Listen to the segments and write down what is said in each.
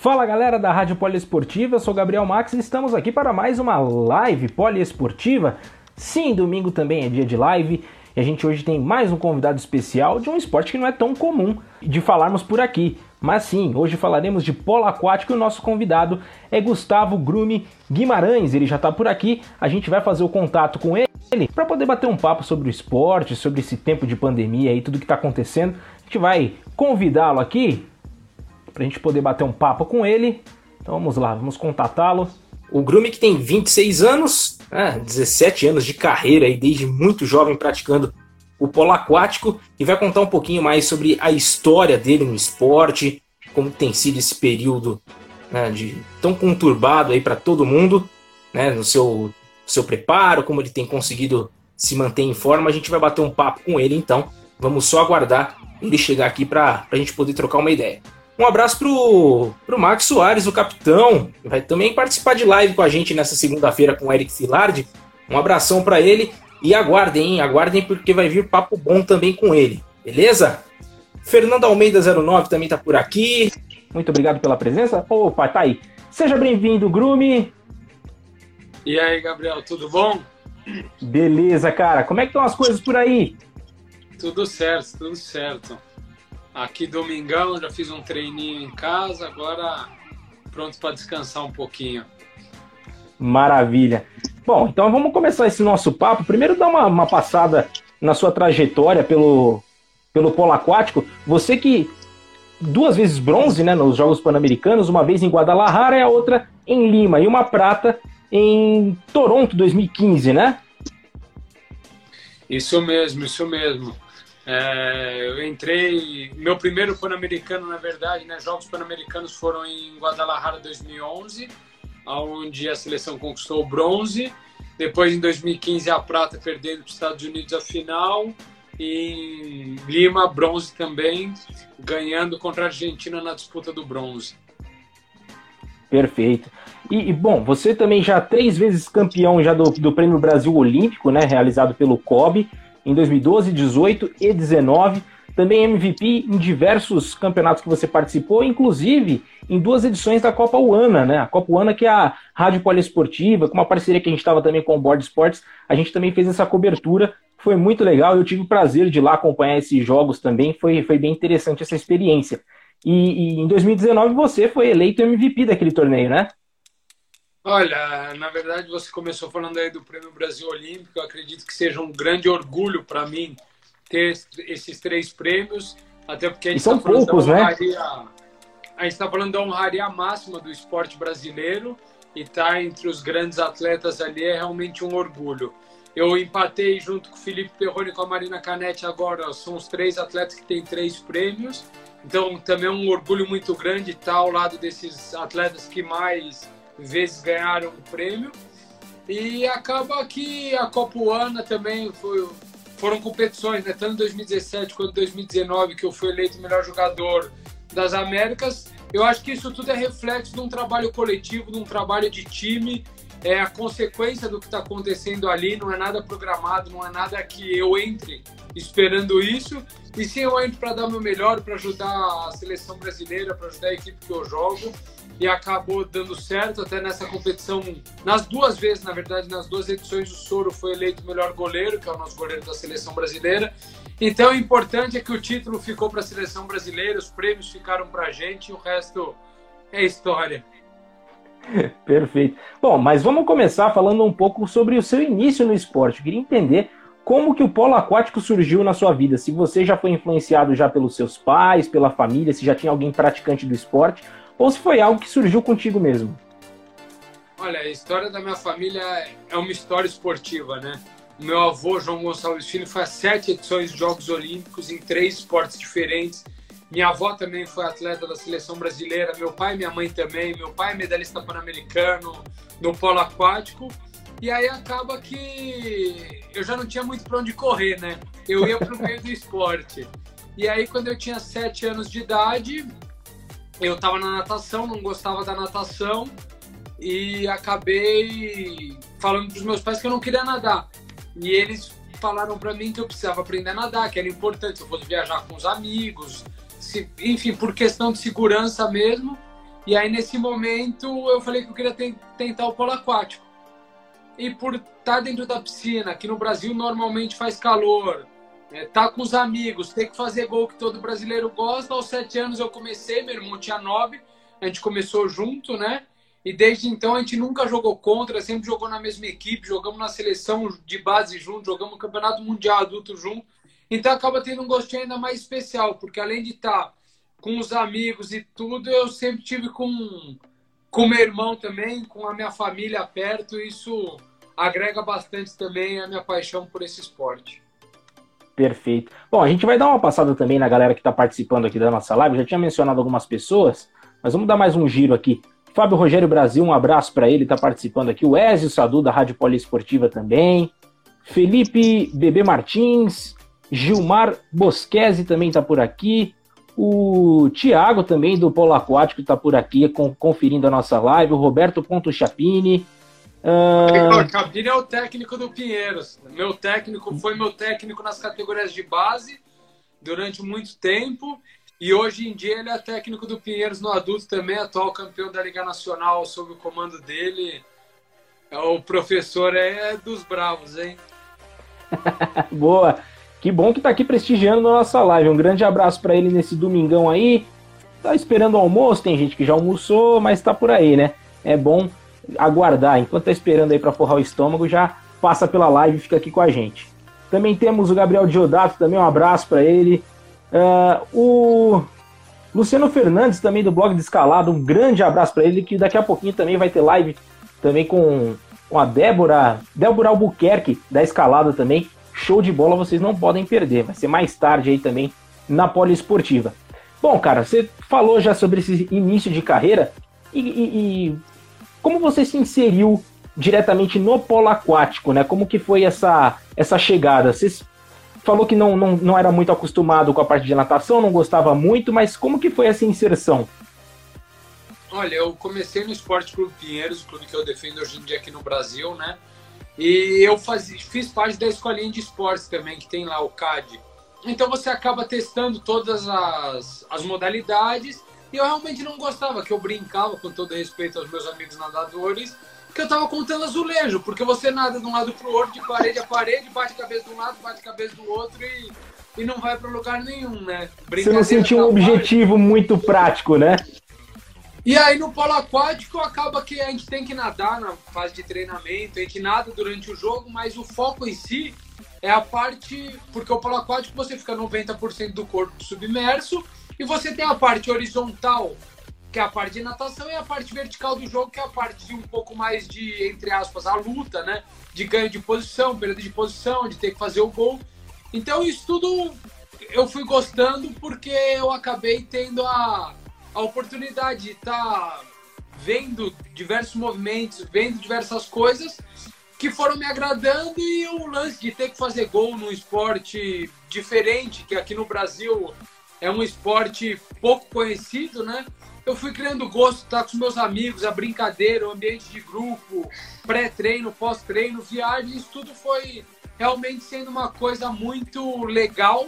Fala galera da Rádio Poliesportiva, eu sou Gabriel Max e estamos aqui para mais uma live poliesportiva. Sim, domingo também é dia de live e a gente hoje tem mais um convidado especial de um esporte que não é tão comum de falarmos por aqui. Mas sim, hoje falaremos de polo aquático e o nosso convidado é Gustavo Grume Guimarães. Ele já está por aqui, a gente vai fazer o contato com ele para poder bater um papo sobre o esporte, sobre esse tempo de pandemia e tudo que está acontecendo. A gente vai convidá-lo aqui para a gente poder bater um papo com ele. Então vamos lá, vamos contatá-lo. O Grume que tem 26 anos, né, 17 anos de carreira e desde muito jovem praticando o polo aquático e vai contar um pouquinho mais sobre a história dele no esporte, como tem sido esse período né, de tão conturbado aí para todo mundo, né, no seu, seu preparo, como ele tem conseguido se manter em forma. A gente vai bater um papo com ele, então vamos só aguardar ele chegar aqui para a gente poder trocar uma ideia. Um abraço pro, pro Max Soares, o capitão, que vai também participar de live com a gente nessa segunda-feira com o Eric Filardi. Um abração para ele e aguardem, hein? aguardem porque vai vir papo bom também com ele, beleza? Fernando Almeida 09 também tá por aqui. Muito obrigado pela presença. Opa, tá aí. Seja bem-vindo, Grume. E aí, Gabriel, tudo bom? Beleza, cara. Como é que estão as coisas por aí? Tudo certo, tudo certo. Aqui domingão, já fiz um treininho em casa, agora pronto para descansar um pouquinho. Maravilha. Bom, então vamos começar esse nosso papo. Primeiro, dar uma, uma passada na sua trajetória pelo, pelo polo aquático. Você que duas vezes bronze né, nos Jogos Pan-Americanos, uma vez em Guadalajara e a outra em Lima, e uma prata em Toronto 2015, né? Isso mesmo, isso mesmo. É, eu entrei, meu primeiro Pan-Americano, na verdade, né, Jogos Pan-Americanos foram em Guadalajara 2011 onde a seleção conquistou o bronze. Depois, em 2015, a prata perdendo para os Estados Unidos a final. E em Lima, bronze também, ganhando contra a Argentina na disputa do bronze. Perfeito. E, e, bom, você também já três vezes campeão já do, do Prêmio Brasil Olímpico, né, realizado pelo COB em 2012, 18 e 19 também MVP em diversos campeonatos que você participou, inclusive em duas edições da Copa UANA, né? A Copa UANA, que é a rádio poliesportiva, com uma parceria que a gente estava também com o Board Sports, a gente também fez essa cobertura, foi muito legal, eu tive o prazer de lá acompanhar esses jogos também, foi, foi bem interessante essa experiência. E, e em 2019 você foi eleito MVP daquele torneio, né? Olha, na verdade você começou falando aí do Prêmio Brasil Olímpico, eu acredito que seja um grande orgulho para mim ter esses três prêmios, até porque a gente está falando poucos, da né? honraria, né? a gente está falando da honraria máxima do esporte brasileiro e tá entre os grandes atletas ali é realmente um orgulho. Eu empatei junto com o Felipe Perrone e com a Marina Canetti agora, são os três atletas que têm três prêmios, então também é um orgulho muito grande estar ao lado desses atletas que mais vezes ganharam o prêmio. E acaba que a Copa Ana também foi, foram competições, né? Tanto em 2017 quanto em 2019, que eu fui eleito melhor jogador das Américas. Eu acho que isso tudo é reflexo de um trabalho coletivo, de um trabalho de time. É a consequência do que está acontecendo ali, não é nada programado, não é nada que eu entre esperando isso. E sim, eu entro para dar meu melhor, para ajudar a seleção brasileira, para ajudar a equipe que eu jogo e acabou dando certo até nessa competição. Nas duas vezes, na verdade, nas duas edições, o Soro foi eleito o melhor goleiro, que é o nosso goleiro da seleção brasileira. Então, o importante é que o título ficou para a seleção brasileira, os prêmios ficaram para a gente e o resto é história. Perfeito. Bom, mas vamos começar falando um pouco sobre o seu início no esporte. Eu queria entender como que o polo aquático surgiu na sua vida. Se você já foi influenciado já pelos seus pais, pela família, se já tinha alguém praticante do esporte, ou se foi algo que surgiu contigo mesmo? Olha, a história da minha família é uma história esportiva, né? Meu avô, João Gonçalves Filho, faz sete edições de Jogos Olímpicos em três esportes diferentes. Minha avó também foi atleta da seleção brasileira, meu pai e minha mãe também. Meu pai é medalhista pan-americano no polo aquático. E aí acaba que eu já não tinha muito para onde correr, né? Eu ia para o meio do esporte. E aí, quando eu tinha sete anos de idade, eu estava na natação, não gostava da natação e acabei falando para os meus pais que eu não queria nadar. E eles falaram para mim que eu precisava aprender a nadar, que era importante se eu fosse viajar com os amigos, se, enfim, por questão de segurança mesmo. E aí, nesse momento, eu falei que eu queria tentar o polo aquático. E por estar dentro da piscina, que no Brasil normalmente faz calor, é, tá com os amigos, ter que fazer gol que todo brasileiro gosta. Aos sete anos eu comecei, meu irmão tinha nove, a gente começou junto, né? E desde então a gente nunca jogou contra, sempre jogou na mesma equipe, jogamos na seleção de base junto, jogamos Campeonato Mundial Adulto junto. Então acaba tendo um gostinho ainda mais especial, porque além de estar tá com os amigos e tudo, eu sempre tive com com meu irmão também, com a minha família perto, isso agrega bastante também a minha paixão por esse esporte. Perfeito. Bom, a gente vai dar uma passada também na galera que está participando aqui da nossa live. Já tinha mencionado algumas pessoas, mas vamos dar mais um giro aqui. Fábio Rogério Brasil, um abraço para ele, está participando aqui. O Ezio Sadu, da Rádio Poliesportiva também. Felipe Bebê Martins. Gilmar Bosquese também está por aqui. O Tiago também, do Polo Aquático, está por aqui conferindo a nossa live. O Roberto Ponto Chapini. Uh... Cabine é o técnico do Pinheiros. Meu técnico foi meu técnico nas categorias de base durante muito tempo. E hoje em dia ele é técnico do Pinheiros no adulto também, atual campeão da Liga Nacional sob o comando dele. É o professor é dos bravos, hein? Boa. Que bom que tá aqui prestigiando a nossa live. Um grande abraço para ele nesse domingão aí. Tá esperando o almoço, tem gente que já almoçou, mas tá por aí, né? É bom aguardar. Enquanto tá esperando aí para forrar o estômago, já passa pela live e fica aqui com a gente. Também temos o Gabriel Diodato, também um abraço para ele. Uh, o Luciano Fernandes, também do blog de Escalado, um grande abraço para ele, que daqui a pouquinho também vai ter live também com, com a Débora, Débora Albuquerque, da Escalada também. Show de bola, vocês não podem perder. Vai ser mais tarde aí também na Poliesportiva. Bom, cara, você falou já sobre esse início de carreira e, e, e como você se inseriu diretamente no polo aquático, né? Como que foi essa, essa chegada? Você falou que não, não, não era muito acostumado com a parte de natação, não gostava muito, mas como que foi essa inserção? Olha, eu comecei no Esporte Clube Pinheiros, clube que eu defendo hoje em dia aqui no Brasil, né? E eu faz, fiz parte da escolinha de esportes também, que tem lá o CAD. Então você acaba testando todas as, as modalidades e eu realmente não gostava, que eu brincava, com todo respeito aos meus amigos nadadores, que eu tava contando azulejo, porque você nada de um lado pro outro, de parede a parede, bate a cabeça de um lado, bate a cabeça do outro e, e não vai para lugar nenhum, né? Você não sentiu um objetivo muito prático, né? E aí no polo aquático acaba que a gente tem que nadar na fase de treinamento, a gente nada durante o jogo, mas o foco em si é a parte. Porque o polo aquático você fica 90% do corpo submerso e você tem a parte horizontal, que é a parte de natação, e a parte vertical do jogo, que é a parte de um pouco mais de, entre aspas, a luta, né? De ganho de posição, perda de posição, de ter que fazer o gol. Então isso tudo eu fui gostando porque eu acabei tendo a, a oportunidade de estar tá vendo diversos movimentos, vendo diversas coisas que foram me agradando e o lance de ter que fazer gol num esporte diferente, que aqui no Brasil é um esporte pouco conhecido, né? Eu fui criando gosto, tá com os meus amigos, a brincadeira, o ambiente de grupo, pré-treino, pós-treino, viagem, isso tudo foi realmente sendo uma coisa muito legal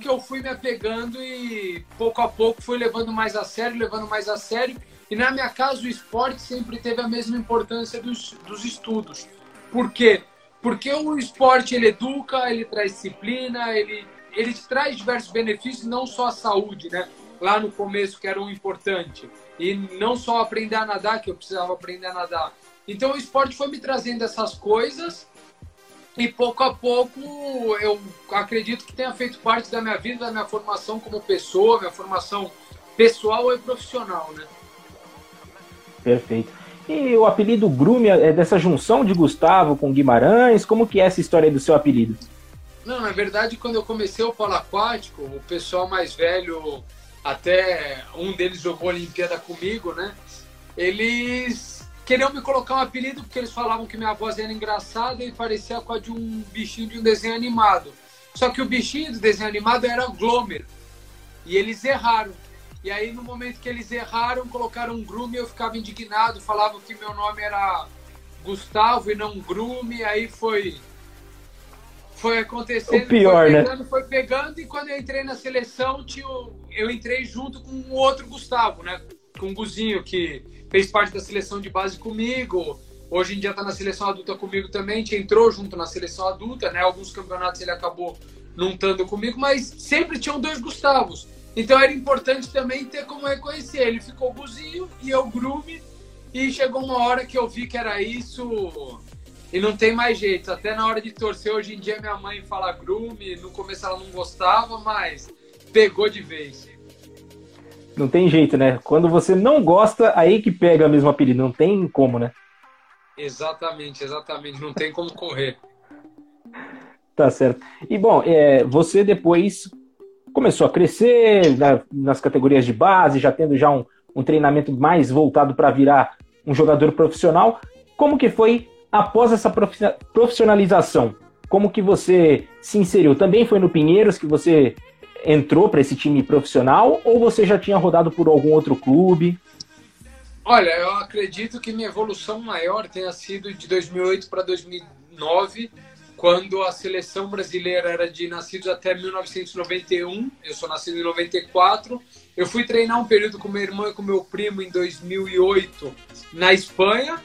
que eu fui me apegando e pouco a pouco fui levando mais a sério, levando mais a sério. E na minha casa o esporte sempre teve a mesma importância dos, dos estudos. Por quê? Porque o esporte ele educa, ele traz disciplina, ele ele traz diversos benefícios, não só a saúde, né? Lá no começo, que era o importante. E não só aprender a nadar, que eu precisava aprender a nadar. Então o esporte foi me trazendo essas coisas e pouco a pouco eu acredito que tenha feito parte da minha vida, da minha formação como pessoa, minha formação pessoal e profissional, né? Perfeito. E o apelido Grume é dessa junção de Gustavo com Guimarães? Como que é essa história do seu apelido? Não, na verdade, quando eu comecei o polo aquático, o pessoal mais velho até um deles jogou a Olimpíada comigo, né? Eles queriam me colocar um apelido porque eles falavam que minha voz era engraçada e parecia com a de um bichinho de um desenho animado. Só que o bichinho do desenho animado era Glomer. E eles erraram. E aí, no momento que eles erraram, colocaram um Grume, eu ficava indignado, falavam que meu nome era Gustavo e não Grume, aí foi foi acontecendo, o pior, foi né? pegando, né? foi pegando, e quando eu entrei na seleção, tinha, eu entrei junto com o outro Gustavo, né? Com o Guzinho, que fez parte da seleção de base comigo, hoje em dia está na seleção adulta comigo também, a gente entrou junto na seleção adulta, né? Alguns campeonatos ele acabou não estando comigo, mas sempre tinham dois Gustavos. Então era importante também ter como reconhecer. Ele ficou Guzinho e eu Grume, e chegou uma hora que eu vi que era isso e não tem mais jeito. Até na hora de torcer, hoje em dia minha mãe fala grume. No começo ela não gostava, mas pegou de vez. Não tem jeito, né? Quando você não gosta, aí que pega mesmo apelido. Não tem como, né? Exatamente, exatamente. Não tem como correr. tá certo. E bom, é, você depois começou a crescer na, nas categorias de base, já tendo já um, um treinamento mais voltado para virar um jogador profissional. Como que foi após essa profissionalização, como que você se inseriu? Também foi no Pinheiros que você entrou para esse time profissional ou você já tinha rodado por algum outro clube? Olha, eu acredito que minha evolução maior tenha sido de 2008 para 2009, quando a seleção brasileira era de nascidos até 1991. Eu sou nascido em 94. Eu fui treinar um período com meu irmão e com meu primo em 2008 na Espanha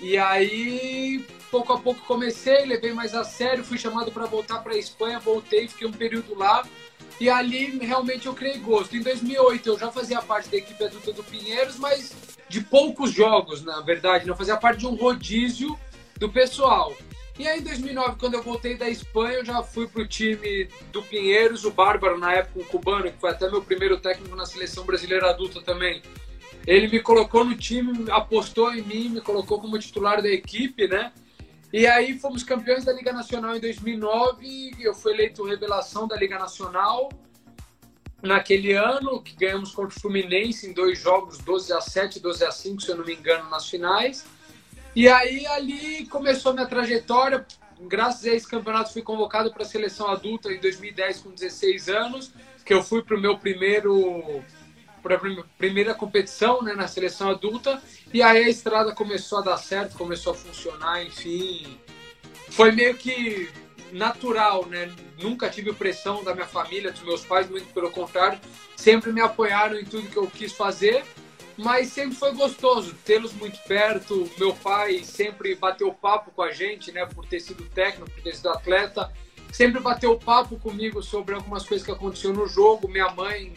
e aí, pouco a pouco comecei, levei mais a sério, fui chamado para voltar para a Espanha, voltei, fiquei um período lá. E ali realmente eu criei gosto. Em 2008 eu já fazia parte da equipe adulta do Pinheiros, mas de poucos jogos, na verdade. Não fazia parte de um rodízio do pessoal. E aí em 2009, quando eu voltei da Espanha, eu já fui pro time do Pinheiros, o Bárbaro, na época um cubano, que foi até meu primeiro técnico na seleção brasileira adulta também. Ele me colocou no time, apostou em mim, me colocou como titular da equipe, né? E aí fomos campeões da Liga Nacional em 2009. Eu fui eleito revelação da Liga Nacional naquele ano, que ganhamos contra o Fluminense em dois jogos, 12 a 7, 12 a 5, se eu não me engano, nas finais. E aí ali começou minha trajetória. Graças a esse campeonato fui convocado para a seleção adulta em 2010 com 16 anos, que eu fui para o meu primeiro para a primeira competição né, na seleção adulta e aí a estrada começou a dar certo, começou a funcionar, enfim. Foi meio que natural, né? Nunca tive pressão da minha família, dos meus pais, muito pelo contrário, sempre me apoiaram em tudo que eu quis fazer, mas sempre foi gostoso tê-los muito perto. Meu pai sempre bateu papo com a gente, né? Por ter sido técnico, por ter sido atleta, sempre bateu papo comigo sobre algumas coisas que aconteceram no jogo. Minha mãe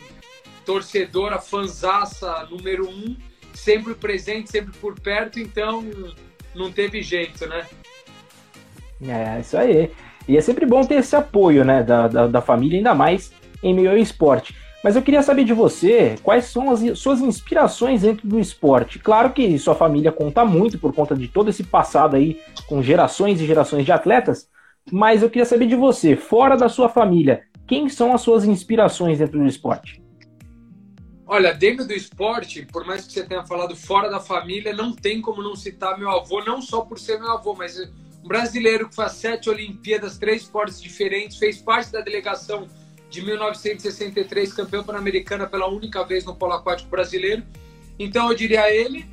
torcedora, fanzaça número um, sempre presente, sempre por perto, então não teve jeito, né? É, isso aí. E é sempre bom ter esse apoio, né, da, da, da família, ainda mais em meio ao esporte. Mas eu queria saber de você quais são as suas inspirações dentro do esporte. Claro que sua família conta muito por conta de todo esse passado aí com gerações e gerações de atletas, mas eu queria saber de você, fora da sua família, quem são as suas inspirações dentro do esporte? Olha, dentro do esporte, por mais que você tenha falado fora da família, não tem como não citar meu avô, não só por ser meu avô, mas um brasileiro que faz sete Olimpíadas, três esportes diferentes, fez parte da delegação de 1963, campeão pan-americana pela única vez no polo aquático brasileiro. Então eu diria ele.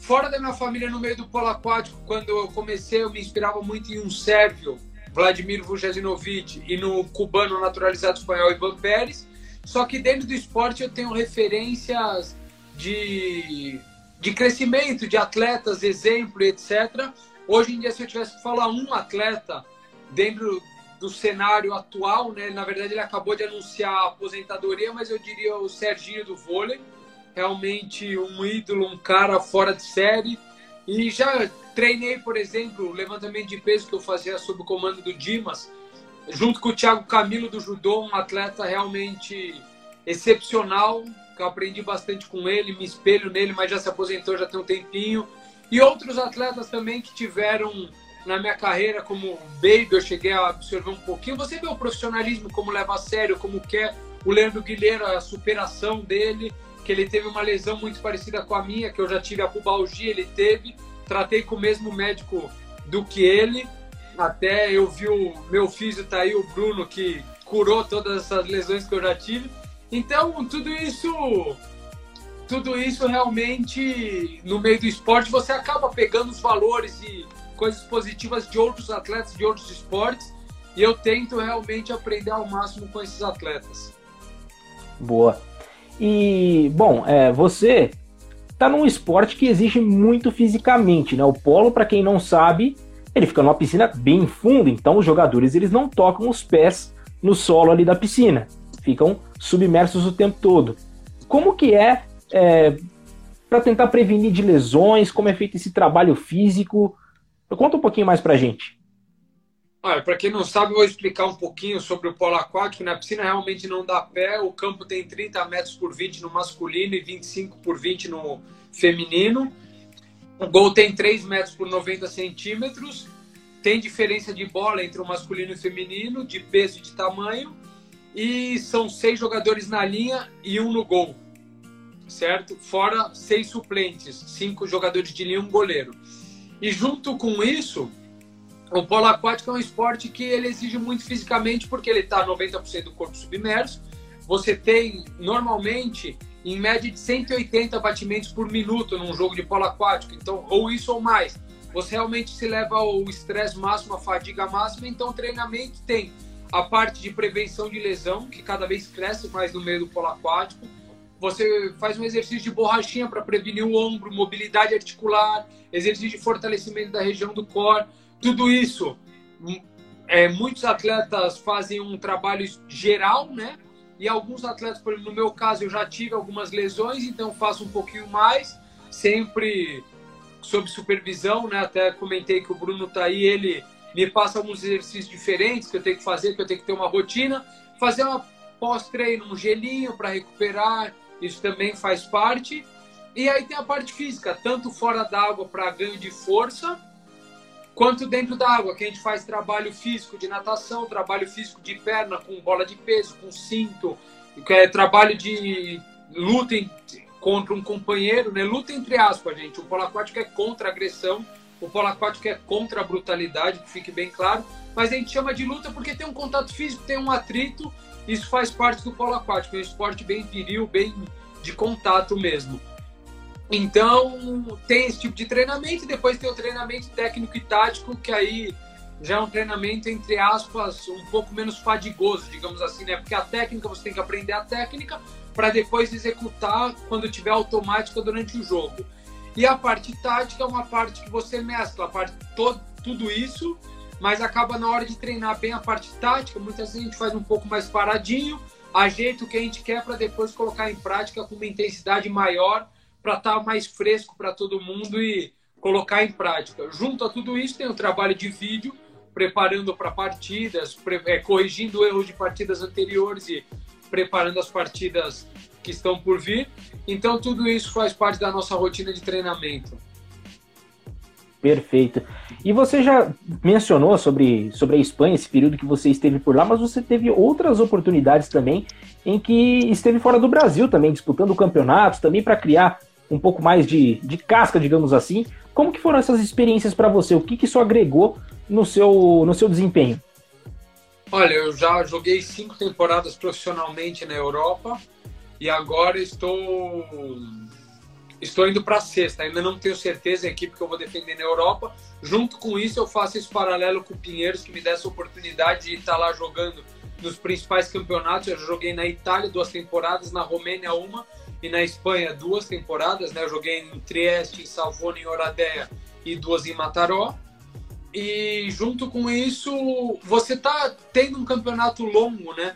Fora da minha família, no meio do polo aquático, quando eu comecei, eu me inspirava muito em um sérvio, Vladimir Vujasinovic, e no cubano naturalizado espanhol, Ivan Pérez. Só que dentro do esporte eu tenho referências de, de crescimento de atletas, exemplo, etc. Hoje em dia, se eu tivesse que falar um atleta dentro do cenário atual, né? Na verdade, ele acabou de anunciar a aposentadoria, mas eu diria o Serginho do vôlei. Realmente um ídolo, um cara fora de série. E já treinei, por exemplo, o levantamento de peso que eu fazia sob o comando do Dimas junto com o Thiago Camilo do judô, um atleta realmente excepcional, que eu aprendi bastante com ele, me espelho nele, mas já se aposentou já tem um tempinho. E outros atletas também que tiveram na minha carreira, como Baby, eu cheguei a absorver um pouquinho. Você vê o profissionalismo, como leva a sério, como quer o Leandro Guilherme, a superação dele, que ele teve uma lesão muito parecida com a minha, que eu já tive a pubalgia, ele teve, tratei com o mesmo médico do que ele, até eu vi o meu físico tá aí, o Bruno, que curou todas essas lesões que eu já tive. Então, tudo isso tudo isso realmente no meio do esporte você acaba pegando os valores e coisas positivas de outros atletas de outros esportes e eu tento realmente aprender ao máximo com esses atletas. Boa. E bom, é, você está num esporte que exige muito fisicamente, né? O polo, para quem não sabe, ele fica numa piscina bem funda, então os jogadores eles não tocam os pés no solo ali da piscina, ficam submersos o tempo todo. Como que é é, para tentar prevenir de lesões? Como é feito esse trabalho físico? Conta um pouquinho mais para gente. Olha, para quem não sabe, eu vou explicar um pouquinho sobre o polo aquático. Na piscina realmente não dá pé. O campo tem 30 metros por 20 no masculino e 25 por 20 no feminino. O gol tem 3 metros por 90 centímetros. Tem diferença de bola entre o masculino e o feminino, de peso e de tamanho. E são seis jogadores na linha e um no gol certo? Fora seis suplentes, cinco jogadores de linha e um goleiro. E junto com isso, o polo aquático é um esporte que ele exige muito fisicamente porque ele está 90% do corpo submerso. Você tem normalmente em média de 180 batimentos por minuto num jogo de polo aquático, então ou isso ou mais. Você realmente se leva ao estresse máximo, a fadiga máxima, então treinamento tem a parte de prevenção de lesão, que cada vez cresce mais no meio do polo aquático, você faz um exercício de borrachinha para prevenir o ombro, mobilidade articular, exercício de fortalecimento da região do core. Tudo isso, hum, é, muitos atletas fazem um trabalho geral, né? E alguns atletas, por exemplo, no meu caso, eu já tive algumas lesões, então faço um pouquinho mais, sempre sob supervisão, né? Até comentei que o Bruno tá aí, ele me passa alguns exercícios diferentes que eu tenho que fazer, que eu tenho que ter uma rotina, fazer uma pós-treino, um gelinho para recuperar, isso também faz parte. E aí tem a parte física, tanto fora d'água para ganho de força, quanto dentro d'água, que a gente faz trabalho físico de natação, trabalho físico de perna com bola de peso, com cinto, é trabalho de luta contra um companheiro, né? Luta entre aspas, gente. O polo aquático é contra a agressão, o polo aquático é contra a brutalidade, que fique bem claro. Mas a gente chama de luta porque tem um contato físico, tem um atrito isso faz parte do polo aquático, é um esporte bem viril, bem de contato mesmo. Então, tem esse tipo de treinamento, e depois tem o treinamento técnico e tático, que aí já é um treinamento, entre aspas, um pouco menos fadigoso, digamos assim, né? Porque a técnica, você tem que aprender a técnica para depois executar quando tiver automática durante o jogo. E a parte tática é uma parte que você mescla a parte, todo, tudo isso mas acaba na hora de treinar bem a parte tática, muitas vezes a gente faz um pouco mais paradinho, ajeita o que a gente quer para depois colocar em prática com uma intensidade maior, para estar tá mais fresco para todo mundo e colocar em prática. Junto a tudo isso, tem o trabalho de vídeo, preparando para partidas, pre é, corrigindo erros de partidas anteriores e preparando as partidas que estão por vir. Então, tudo isso faz parte da nossa rotina de treinamento. Perfeito. E você já mencionou sobre, sobre a Espanha, esse período que você esteve por lá, mas você teve outras oportunidades também em que esteve fora do Brasil também, disputando campeonatos, também para criar um pouco mais de, de casca, digamos assim. Como que foram essas experiências para você? O que, que isso agregou no seu, no seu desempenho? Olha, eu já joguei cinco temporadas profissionalmente na Europa e agora estou Estou indo para a sexta, ainda não tenho certeza a equipe que eu vou defender na Europa. Junto com isso, eu faço esse paralelo com o Pinheiros, que me dá essa oportunidade de estar lá jogando nos principais campeonatos. Eu joguei na Itália duas temporadas, na Romênia uma e na Espanha duas temporadas. Né? Eu joguei em Trieste, em Salvone, em Oradea e duas em Mataró. E junto com isso, você está tendo um campeonato longo, né?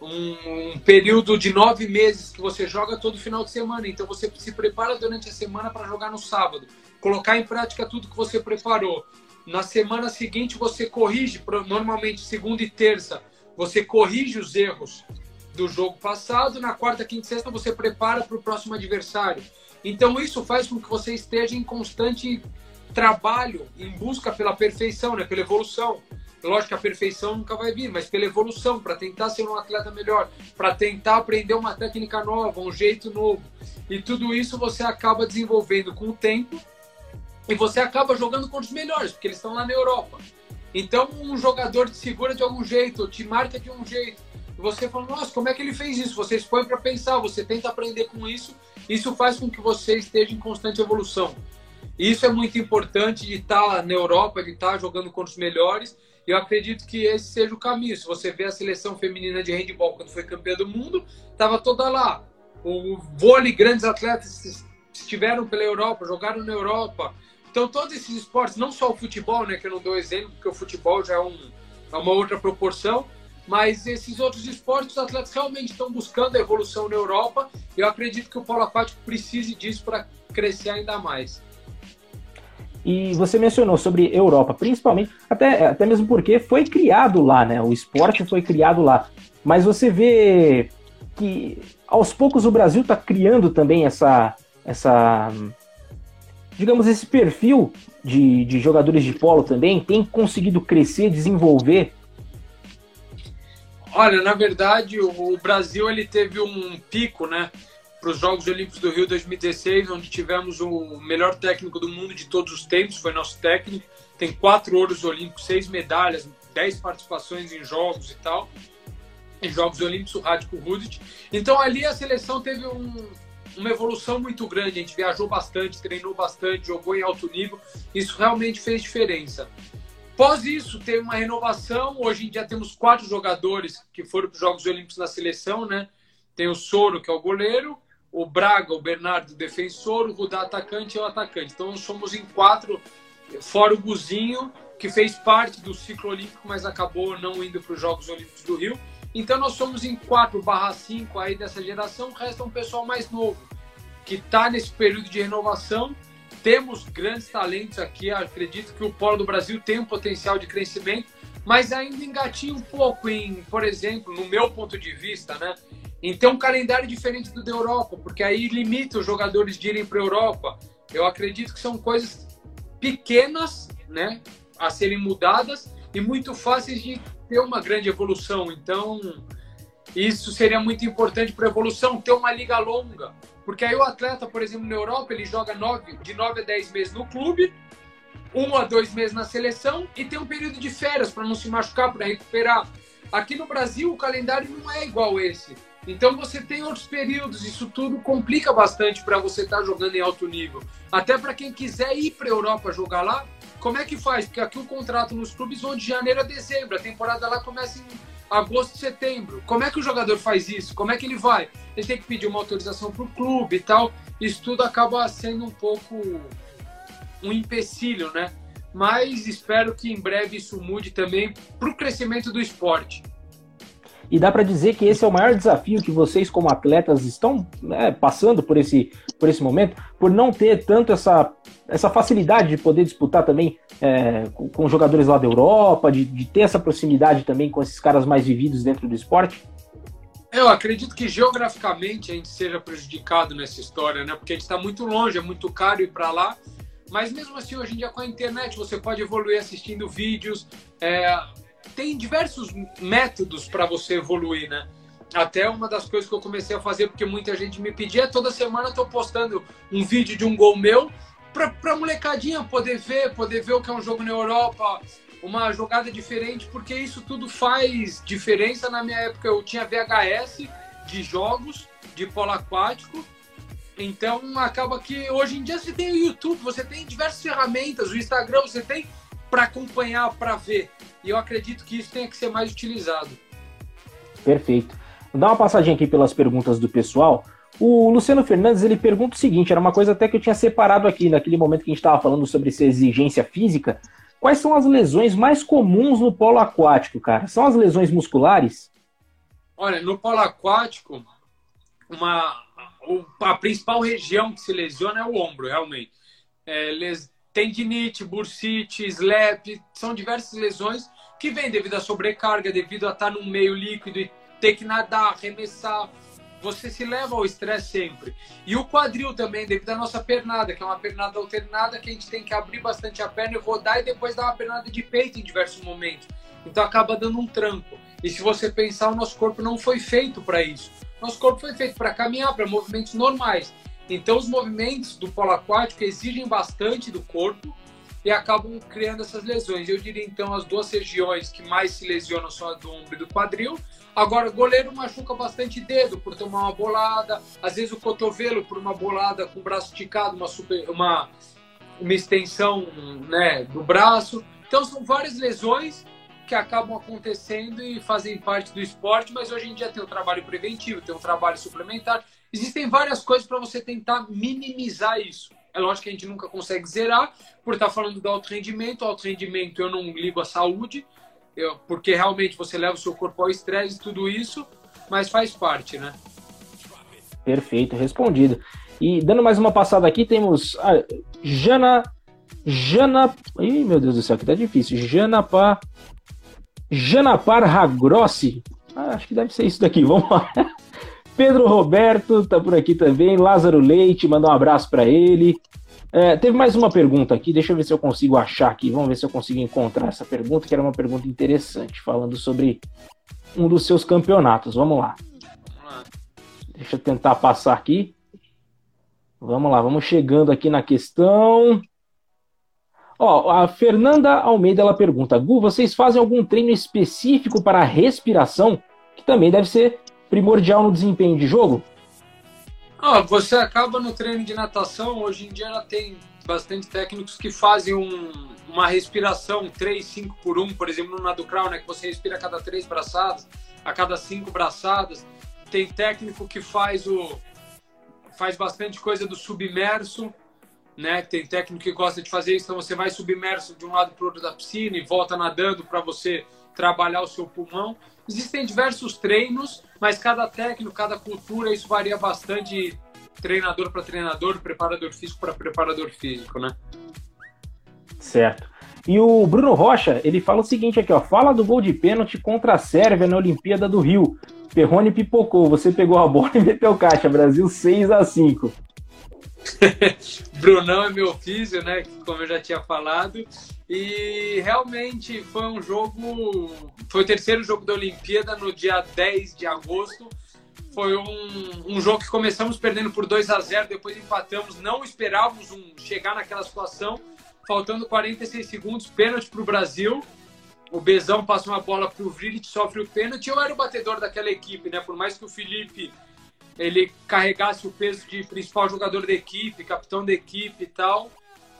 um, um, período de nove meses que você joga todo final de semana. Então você se prepara durante a semana para jogar no sábado, colocar em prática tudo que você preparou. Na semana seguinte você corrige, normalmente segunda e terça, você corrige os erros do jogo passado. Na quarta, quinta e sexta você prepara para o próximo adversário. Então isso faz com que você esteja em constante trabalho, em busca pela perfeição, né, pela evolução. Lógico que a perfeição nunca vai vir, mas pela evolução, para tentar ser um atleta melhor, para tentar aprender uma técnica nova, um jeito novo. E tudo isso você acaba desenvolvendo com o tempo e você acaba jogando contra os melhores, porque eles estão lá na Europa. Então, um jogador te segura de algum jeito, te marca de um jeito. E você fala, nossa, como é que ele fez isso? Você se põe para pensar, você tenta aprender com isso. Isso faz com que você esteja em constante evolução. Isso é muito importante de estar na Europa, de estar jogando contra os melhores. E eu acredito que esse seja o caminho. Se você vê a seleção feminina de handball quando foi campeã do mundo, estava toda lá. O vôlei, grandes atletas estiveram pela Europa, jogaram na Europa. Então, todos esses esportes, não só o futebol, né, que eu não dou exemplo, porque o futebol já é, um, é uma outra proporção, mas esses outros esportes, os atletas realmente estão buscando a evolução na Europa. E eu acredito que o polo aquático precise disso para crescer ainda mais. E você mencionou sobre Europa, principalmente, até, até mesmo porque foi criado lá, né? O esporte foi criado lá. Mas você vê que aos poucos o Brasil está criando também essa, essa, digamos, esse perfil de, de jogadores de polo também, tem conseguido crescer, desenvolver. Olha, na verdade, o Brasil ele teve um pico, né? para os Jogos Olímpicos do Rio 2016, onde tivemos o melhor técnico do mundo de todos os tempos, foi nosso técnico. Tem quatro ouros olímpicos, seis medalhas, dez participações em jogos e tal. Em Jogos Olímpicos, o Rádico Rudit. Então ali a seleção teve um, uma evolução muito grande. A gente viajou bastante, treinou bastante, jogou em alto nível. Isso realmente fez diferença. Após isso, teve uma renovação. Hoje em dia temos quatro jogadores que foram para os Jogos Olímpicos na seleção, né? Tem o Soro, que é o goleiro, o Braga, o Bernardo, o defensor, o Rudá, atacante e o atacante. Então nós somos em quatro, fora o Guzinho, que fez parte do ciclo olímpico, mas acabou não indo para os Jogos Olímpicos do Rio. Então nós somos em 4 barra 5 aí dessa geração, resta um pessoal mais novo, que está nesse período de renovação. Temos grandes talentos aqui, acredito que o Polo do Brasil tem um potencial de crescimento, mas ainda engatinha um pouco em, por exemplo, no meu ponto de vista, né? em ter um calendário diferente do da Europa, porque aí limita os jogadores de irem para a Europa. Eu acredito que são coisas pequenas, né, a serem mudadas e muito fáceis de ter uma grande evolução. Então, isso seria muito importante para a evolução, ter uma liga longa. Porque aí o atleta, por exemplo, na Europa, ele joga nove, de 9 a 10 meses no clube, um a dois meses na seleção e tem um período de férias para não se machucar, para recuperar. Aqui no Brasil, o calendário não é igual esse. Então você tem outros períodos, isso tudo complica bastante para você estar tá jogando em alto nível. Até para quem quiser ir para a Europa jogar lá, como é que faz? Porque aqui o contrato nos clubes vão de janeiro a dezembro, a temporada lá começa em agosto, setembro. Como é que o jogador faz isso? Como é que ele vai? Ele tem que pedir uma autorização para o clube e tal. Isso tudo acaba sendo um pouco um empecilho, né? Mas espero que em breve isso mude também para o crescimento do esporte. E dá para dizer que esse é o maior desafio que vocês, como atletas, estão né, passando por esse, por esse momento, por não ter tanto essa, essa facilidade de poder disputar também é, com, jogadores lá da Europa, de, de ter essa proximidade também com esses caras mais vividos dentro do esporte? Eu acredito que geograficamente a gente seja prejudicado nessa história, né? Porque a gente está muito longe, é muito caro ir para lá. Mas mesmo assim, hoje em dia com a internet, você pode evoluir assistindo vídeos. É, tem diversos métodos para você evoluir, né? Até uma das coisas que eu comecei a fazer, porque muita gente me pedia, toda semana eu tô postando um vídeo de um gol meu para pra molecadinha poder ver, poder ver o que é um jogo na Europa, uma jogada diferente, porque isso tudo faz diferença. Na minha época eu tinha VHS de jogos de polo aquático, então acaba que hoje em dia você tem o YouTube, você tem diversas ferramentas, o Instagram, você tem para acompanhar, para ver. E eu acredito que isso tenha que ser mais utilizado. Perfeito. Vou dar uma passadinha aqui pelas perguntas do pessoal. O Luciano Fernandes ele pergunta o seguinte: era uma coisa até que eu tinha separado aqui naquele momento que a gente estava falando sobre essa exigência física. Quais são as lesões mais comuns no polo aquático, cara? São as lesões musculares? Olha, no polo aquático, uma, a principal região que se lesiona é o ombro, realmente. É, les, tendinite, bursite, slap, são diversas lesões que vêm devido à sobrecarga, devido a estar num meio líquido e ter que nadar, arremessar. Você se leva ao estresse sempre. E o quadril também, devido à nossa pernada, que é uma pernada alternada, que a gente tem que abrir bastante a perna e rodar e depois dar uma pernada de peito em diversos momentos. Então acaba dando um tranco. E se você pensar, o nosso corpo não foi feito para isso. Nosso corpo foi feito para caminhar, para movimentos normais. Então os movimentos do polo aquático exigem bastante do corpo e acabam criando essas lesões. Eu diria então as duas regiões que mais se lesionam são a do ombro e do quadril. Agora, o goleiro machuca bastante dedo por tomar uma bolada, às vezes o cotovelo por uma bolada com o braço esticado, uma, super, uma, uma extensão né, do braço. Então, são várias lesões que acabam acontecendo e fazem parte do esporte, mas hoje em dia tem um trabalho preventivo, tem um trabalho suplementar. Existem várias coisas para você tentar minimizar isso. É lógico que a gente nunca consegue zerar, por estar falando do alto rendimento. Alto rendimento eu não ligo à saúde, eu, porque realmente você leva o seu corpo ao estresse e tudo isso, mas faz parte, né? Perfeito, respondido. E dando mais uma passada aqui, temos a Jana. Jana. Ih, meu Deus do céu, que tá difícil. Janapa. Janapar Ragrossi. Ah, acho que deve ser isso daqui, vamos lá. Pedro Roberto tá por aqui também. Lázaro Leite, mandar um abraço para ele. É, teve mais uma pergunta aqui, deixa eu ver se eu consigo achar aqui. Vamos ver se eu consigo encontrar essa pergunta, que era uma pergunta interessante, falando sobre um dos seus campeonatos. Vamos lá. Deixa eu tentar passar aqui. Vamos lá, vamos chegando aqui na questão. Ó, a Fernanda Almeida ela pergunta: Gu, vocês fazem algum treino específico para respiração, que também deve ser primordial no desempenho de jogo? Ah, você acaba no treino de natação, hoje em dia já tem bastante técnicos que fazem um, uma respiração 3, 5 por 1, por exemplo, no nado crawl, né, que você respira a cada três braçadas, a cada cinco braçadas. Tem técnico que faz o faz bastante coisa do submerso, né? Tem técnico que gosta de fazer isso, então você vai submerso de um lado para o outro da piscina e volta nadando para você trabalhar o seu pulmão. Existem diversos treinos, mas cada técnico, cada cultura, isso varia bastante treinador para treinador, preparador físico para preparador físico, né? Certo. E o Bruno Rocha, ele fala o seguinte aqui, ó, fala do gol de pênalti contra a Sérvia na Olimpíada do Rio. Perrone pipocou, você pegou a bola e meteu caixa, Brasil 6 a 5. Brunão é meu físio, né? Como eu já tinha falado. E realmente foi um jogo. Foi o terceiro jogo da Olimpíada no dia 10 de agosto. Foi um, um jogo que começamos perdendo por 2 a 0 depois empatamos. Não esperávamos um, chegar naquela situação. Faltando 46 segundos, pênalti para o Brasil. O Bezão passa uma bola para o Vrilit, sofre o pênalti. Eu era o batedor daquela equipe, né? Por mais que o Felipe ele carregasse o peso de principal jogador da equipe, capitão da equipe e tal.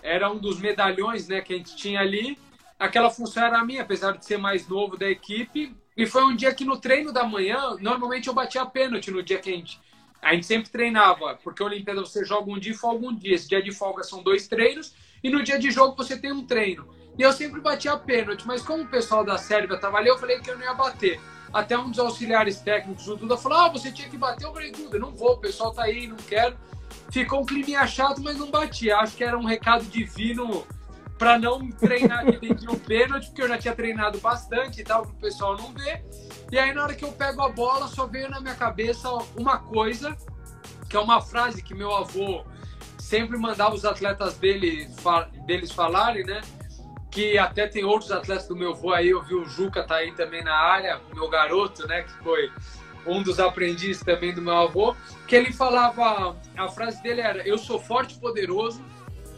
Era um dos medalhões né, que a gente tinha ali. Aquela função era minha, apesar de ser mais novo da equipe. E foi um dia que no treino da manhã, normalmente eu batia pênalti no dia que a gente, a gente sempre treinava, porque a Olimpíada você joga um dia e folga um dia. Esse dia de folga são dois treinos, e no dia de jogo você tem um treino. E eu sempre batia pênalti, mas como o pessoal da Sérvia estava ali, eu falei que eu não ia bater. Até um dos auxiliares técnicos, o Duda, falou: Ah, você tinha que bater. Eu falei: Duda, não vou, o pessoal tá aí, não quero. Ficou um clima chato, mas não batia. Acho que era um recado divino para não treinar de um pênalti, porque eu já tinha treinado bastante e tal, para o pessoal não ver. E aí, na hora que eu pego a bola, só veio na minha cabeça uma coisa, que é uma frase que meu avô sempre mandava os atletas dele, deles falarem, né? Que até tem outros atletas do meu avô aí, eu vi o Juca tá aí também na área, meu garoto, né, que foi um dos aprendizes também do meu avô, que ele falava, a frase dele era: "Eu sou forte e poderoso,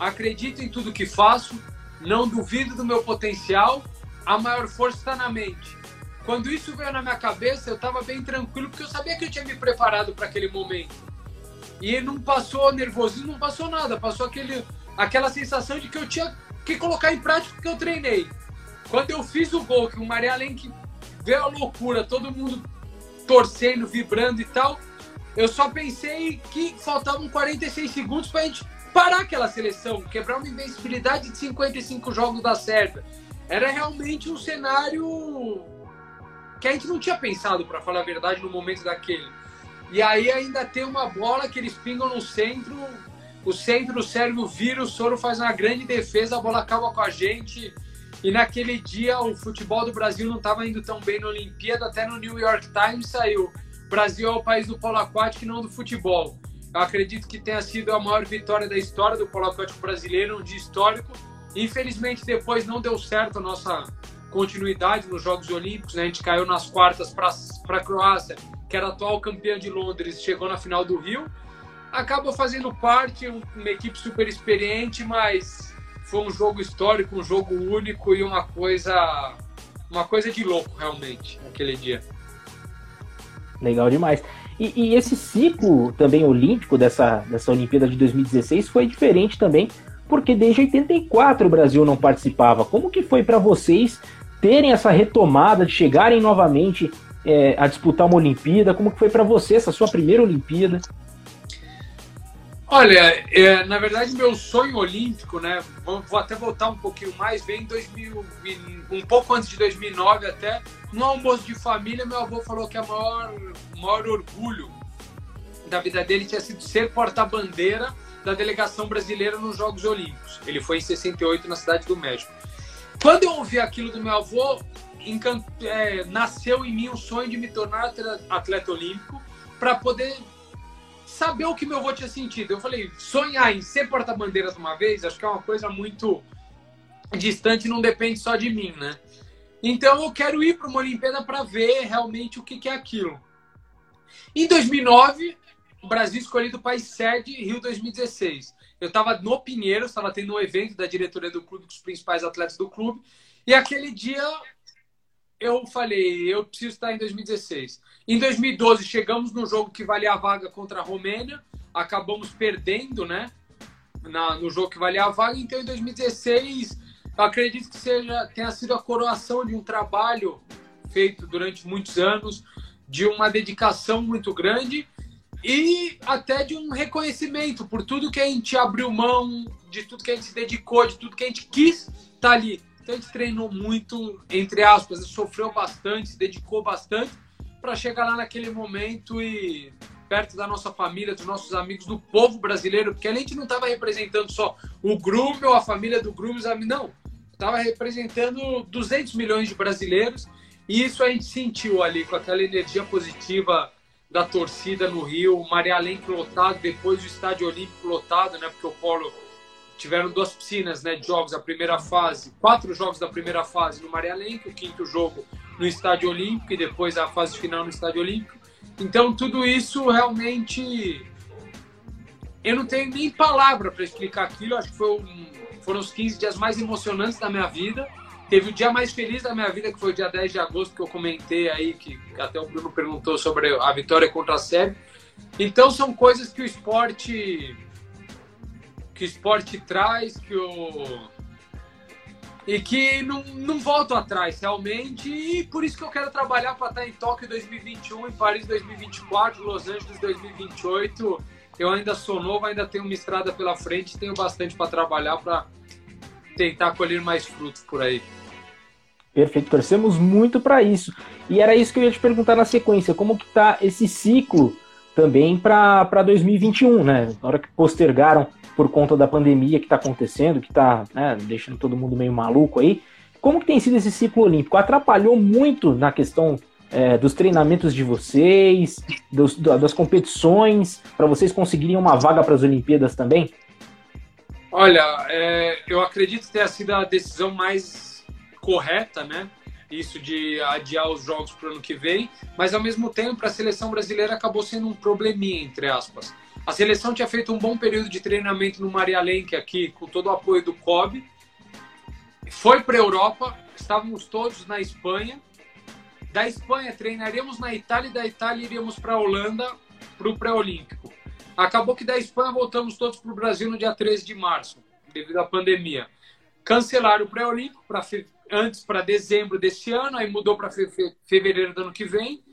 acredito em tudo que faço, não duvido do meu potencial, a maior força está na mente". Quando isso veio na minha cabeça, eu estava bem tranquilo porque eu sabia que eu tinha me preparado para aquele momento. E não passou nervosismo, não passou nada, passou aquele aquela sensação de que eu tinha que colocar em prática porque eu treinei. Quando eu fiz o gol, que o Maria que veio a loucura, todo mundo torcendo, vibrando e tal, eu só pensei que faltavam 46 segundos para a gente parar aquela seleção, quebrar uma invencibilidade de 55 jogos da Sérvia. Era realmente um cenário que a gente não tinha pensado, para falar a verdade, no momento daquele. E aí ainda tem uma bola que eles pingam no centro, o centro Sérvio vira, o Soro faz uma grande defesa, a bola acaba com a gente. E naquele dia o futebol do Brasil não estava indo tão bem na Olimpíada, até no New York Times saiu. Brasil é o país do polo aquático e não do futebol. Eu acredito que tenha sido a maior vitória da história do polo aquático brasileiro, um dia histórico. Infelizmente depois não deu certo a nossa continuidade nos Jogos Olímpicos. Né? A gente caiu nas quartas para a Croácia, que era atual campeã de Londres, chegou na final do Rio. Acaba fazendo parte, uma equipe super experiente, mas foi um jogo histórico, um jogo único e uma coisa, uma coisa de louco realmente naquele dia. Legal demais. E, e, esse ciclo também olímpico dessa, dessa Olimpíada de 2016 foi diferente também, porque desde 84 o Brasil não participava. Como que foi para vocês terem essa retomada, de chegarem novamente é, a disputar uma Olimpíada? Como que foi para você essa sua primeira Olimpíada? Olha, é, na verdade meu sonho olímpico, né? Vou, vou, até voltar um pouquinho mais, vem em 2000, um pouco antes de 2009 até, no almoço de família, meu avô falou que a maior, maior orgulho da vida dele tinha sido ser porta-bandeira da delegação brasileira nos Jogos Olímpicos. Ele foi em 68 na cidade do México. Quando eu ouvi aquilo do meu avô, encant... é, nasceu em mim o sonho de me tornar atleta olímpico para poder saber o que meu avô tinha sentido. Eu falei, sonhar em ser porta-bandeiras uma vez, acho que é uma coisa muito distante, não depende só de mim, né? Então eu quero ir para uma Olimpíada para ver realmente o que, que é aquilo. Em 2009, o Brasil escolhido país sede Rio 2016. Eu estava no Pinheiros, estava tendo um evento da diretoria do clube com os principais atletas do clube. E aquele dia eu falei, eu preciso estar em 2016. Em 2012 chegamos no jogo que valia a vaga contra a Romênia, acabamos perdendo, né? Na, no jogo que valia a vaga. Então em 2016 eu acredito que seja tenha sido a coroação de um trabalho feito durante muitos anos, de uma dedicação muito grande e até de um reconhecimento por tudo que a gente abriu mão, de tudo que a gente se dedicou, de tudo que a gente quis estar tá ali. Então a gente treinou muito, entre aspas, sofreu bastante, se dedicou bastante para chegar lá naquele momento e perto da nossa família, dos nossos amigos, do povo brasileiro, porque a gente não estava representando só o Grumio, ou a família do Grumio, não. Estava representando 200 milhões de brasileiros e isso a gente sentiu ali com aquela energia positiva da torcida no Rio, o Maria Lenk lotado, depois o Estádio Olímpico lotado, né? Porque o Polo tiveram duas piscinas né, de jogos, a primeira fase, quatro jogos da primeira fase no Maria Lenk, o quinto jogo no Estádio Olímpico e depois a fase final no Estádio Olímpico. Então tudo isso realmente eu não tenho nem palavra para explicar aquilo, acho que foi um, foram os 15 dias mais emocionantes da minha vida Teve o dia mais feliz da minha vida, que foi o dia 10 de agosto, que eu comentei aí, que até o Bruno perguntou sobre a vitória contra a Sérvia. Então são coisas que o esporte que o esporte traz, que o e que não, não volto atrás realmente, e por isso que eu quero trabalhar para estar em Tóquio 2021, em Paris 2024, Los Angeles 2028. Eu ainda sou novo, ainda tenho uma estrada pela frente, tenho bastante para trabalhar para tentar colher mais frutos por aí. Perfeito, torcemos muito para isso. E era isso que eu ia te perguntar na sequência, como que tá esse ciclo também para 2021, né? Na hora que postergaram por conta da pandemia que está acontecendo, que está né, deixando todo mundo meio maluco aí. Como que tem sido esse ciclo olímpico? Atrapalhou muito na questão é, dos treinamentos de vocês, dos, das competições, para vocês conseguirem uma vaga para as Olimpíadas também? Olha, é, eu acredito que tenha sido a decisão mais correta, né? Isso de adiar os jogos para o ano que vem, mas ao mesmo tempo a seleção brasileira acabou sendo um probleminha, entre aspas. A seleção tinha feito um bom período de treinamento no Maria Lenk aqui, com todo o apoio do COB. Foi para a Europa, estávamos todos na Espanha. Da Espanha treinaríamos na Itália e da Itália iríamos para a Holanda para o pré-olímpico. Acabou que da Espanha voltamos todos para o Brasil no dia 13 de março, devido à pandemia. Cancelaram o pré-olímpico para antes para dezembro desse ano, aí mudou para fe fevereiro do ano que vem.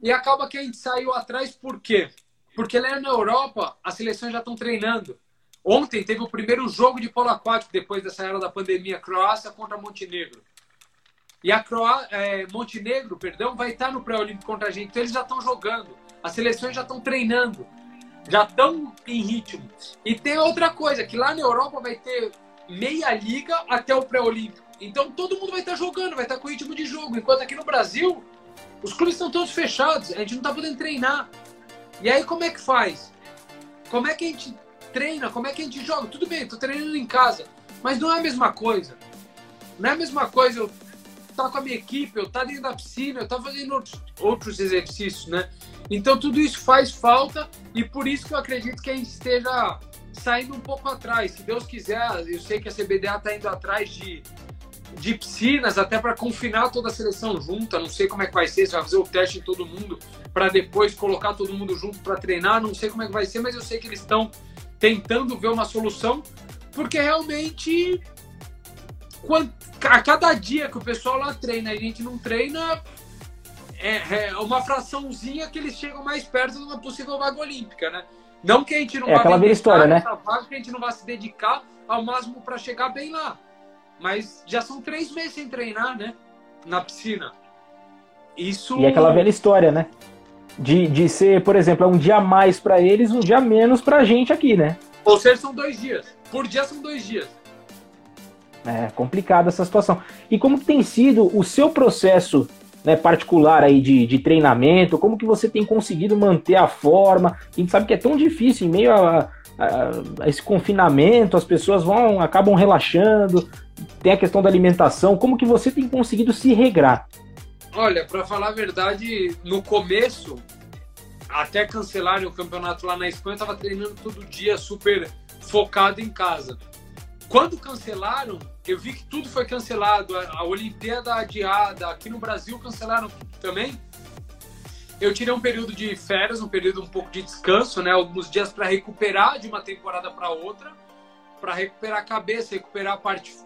E acaba que a gente saiu atrás por quê? Porque lá na Europa as seleções já estão treinando. Ontem teve o primeiro jogo de polo aquático depois dessa era da pandemia, Croácia contra Montenegro. E a Croá é, Montenegro, perdão, vai estar no pré-olímpico contra a gente. Então eles já estão jogando. As seleções já estão treinando. Já estão em ritmo. E tem outra coisa, que lá na Europa vai ter meia liga até o pré-olímpico. Então todo mundo vai estar jogando, vai estar com ritmo de jogo. Enquanto aqui no Brasil, os clubes estão todos fechados, a gente não está podendo treinar. E aí como é que faz? Como é que a gente treina? Como é que a gente joga? Tudo bem, estou treinando em casa, mas não é a mesma coisa. Não é a mesma coisa eu estar com a minha equipe, eu estar dentro da piscina, eu estar fazendo outros, outros exercícios, né? Então tudo isso faz falta e por isso que eu acredito que a gente esteja saindo um pouco atrás. Se Deus quiser, eu sei que a CBDA está indo atrás de, de piscinas, até para confinar toda a seleção junta. Não sei como é que vai ser, se vai fazer o teste em todo mundo, para depois colocar todo mundo junto para treinar. Não sei como é que vai ser, mas eu sei que eles estão tentando ver uma solução, porque realmente a cada dia que o pessoal lá treina e a gente não treina, é, é, uma fraçãozinha que eles chegam mais perto de uma possível vaga olímpica, né? Não que a gente não é, vá aquela história, né? Vaga, que a gente não vá se dedicar ao máximo para chegar bem lá. Mas já são três meses sem treinar, né? Na piscina. Isso. E aquela velha história, né? De, de ser, por exemplo, é um dia mais para eles, um dia menos pra gente aqui, né? Ou seja, são dois dias. Por dia são dois dias. É complicada essa situação. E como que tem sido o seu processo né, particular aí de, de treinamento? Como que você tem conseguido manter a forma? A gente sabe que é tão difícil em meio a, a, esse confinamento, as pessoas vão acabam relaxando, tem a questão da alimentação. Como que você tem conseguido se regrar? Olha, para falar a verdade, no começo, até cancelarem o campeonato lá na Espanha, eu estava treinando todo dia super focado em casa. Quando cancelaram, eu vi que tudo foi cancelado. A, a Olimpíada adiada, aqui no Brasil cancelaram também. Eu tirei um período de férias, um período um pouco de descanso, né? Alguns dias para recuperar de uma temporada para outra, para recuperar a cabeça, recuperar a parte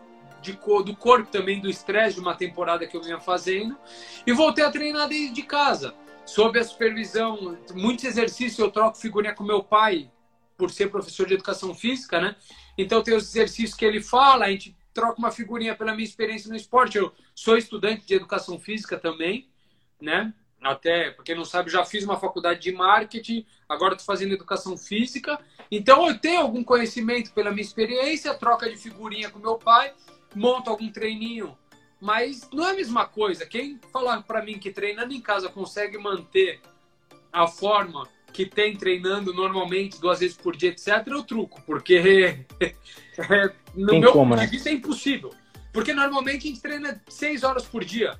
de, do corpo também, do estresse de uma temporada que eu vinha fazendo. E voltei a treinar desde de casa, sob a supervisão. Muitos exercícios eu troco figurinha com meu pai, por ser professor de educação física, né? Então tem os exercícios que ele fala, a gente troca uma figurinha pela minha experiência no esporte. Eu sou estudante de educação física também, né? Até, porque não sabe, já fiz uma faculdade de marketing, agora estou fazendo educação física. Então eu tenho algum conhecimento pela minha experiência, troca de figurinha com meu pai, monto algum treininho. Mas não é a mesma coisa. Quem falar para mim que treinando em casa consegue manter a forma que tem treinando normalmente duas vezes por dia, etc., é o truco, porque é, no tem meu como, ponto de né? vista é impossível. Porque normalmente a gente treina seis horas por dia.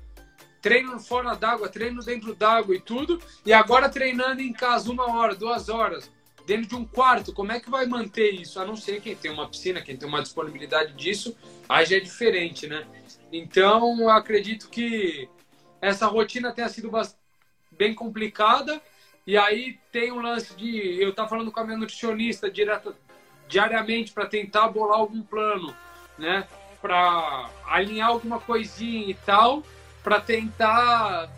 Treino fora d'água, treino dentro d'água e tudo, e agora treinando em casa uma hora, duas horas, dentro de um quarto, como é que vai manter isso? A não ser quem tem uma piscina, quem tem uma disponibilidade disso, aí já é diferente, né? Então, eu acredito que essa rotina tenha sido bem complicada, e aí tem um lance de eu estar tá falando com a minha nutricionista direta, diariamente para tentar bolar algum plano, né? Para alinhar alguma coisinha e tal, para tentar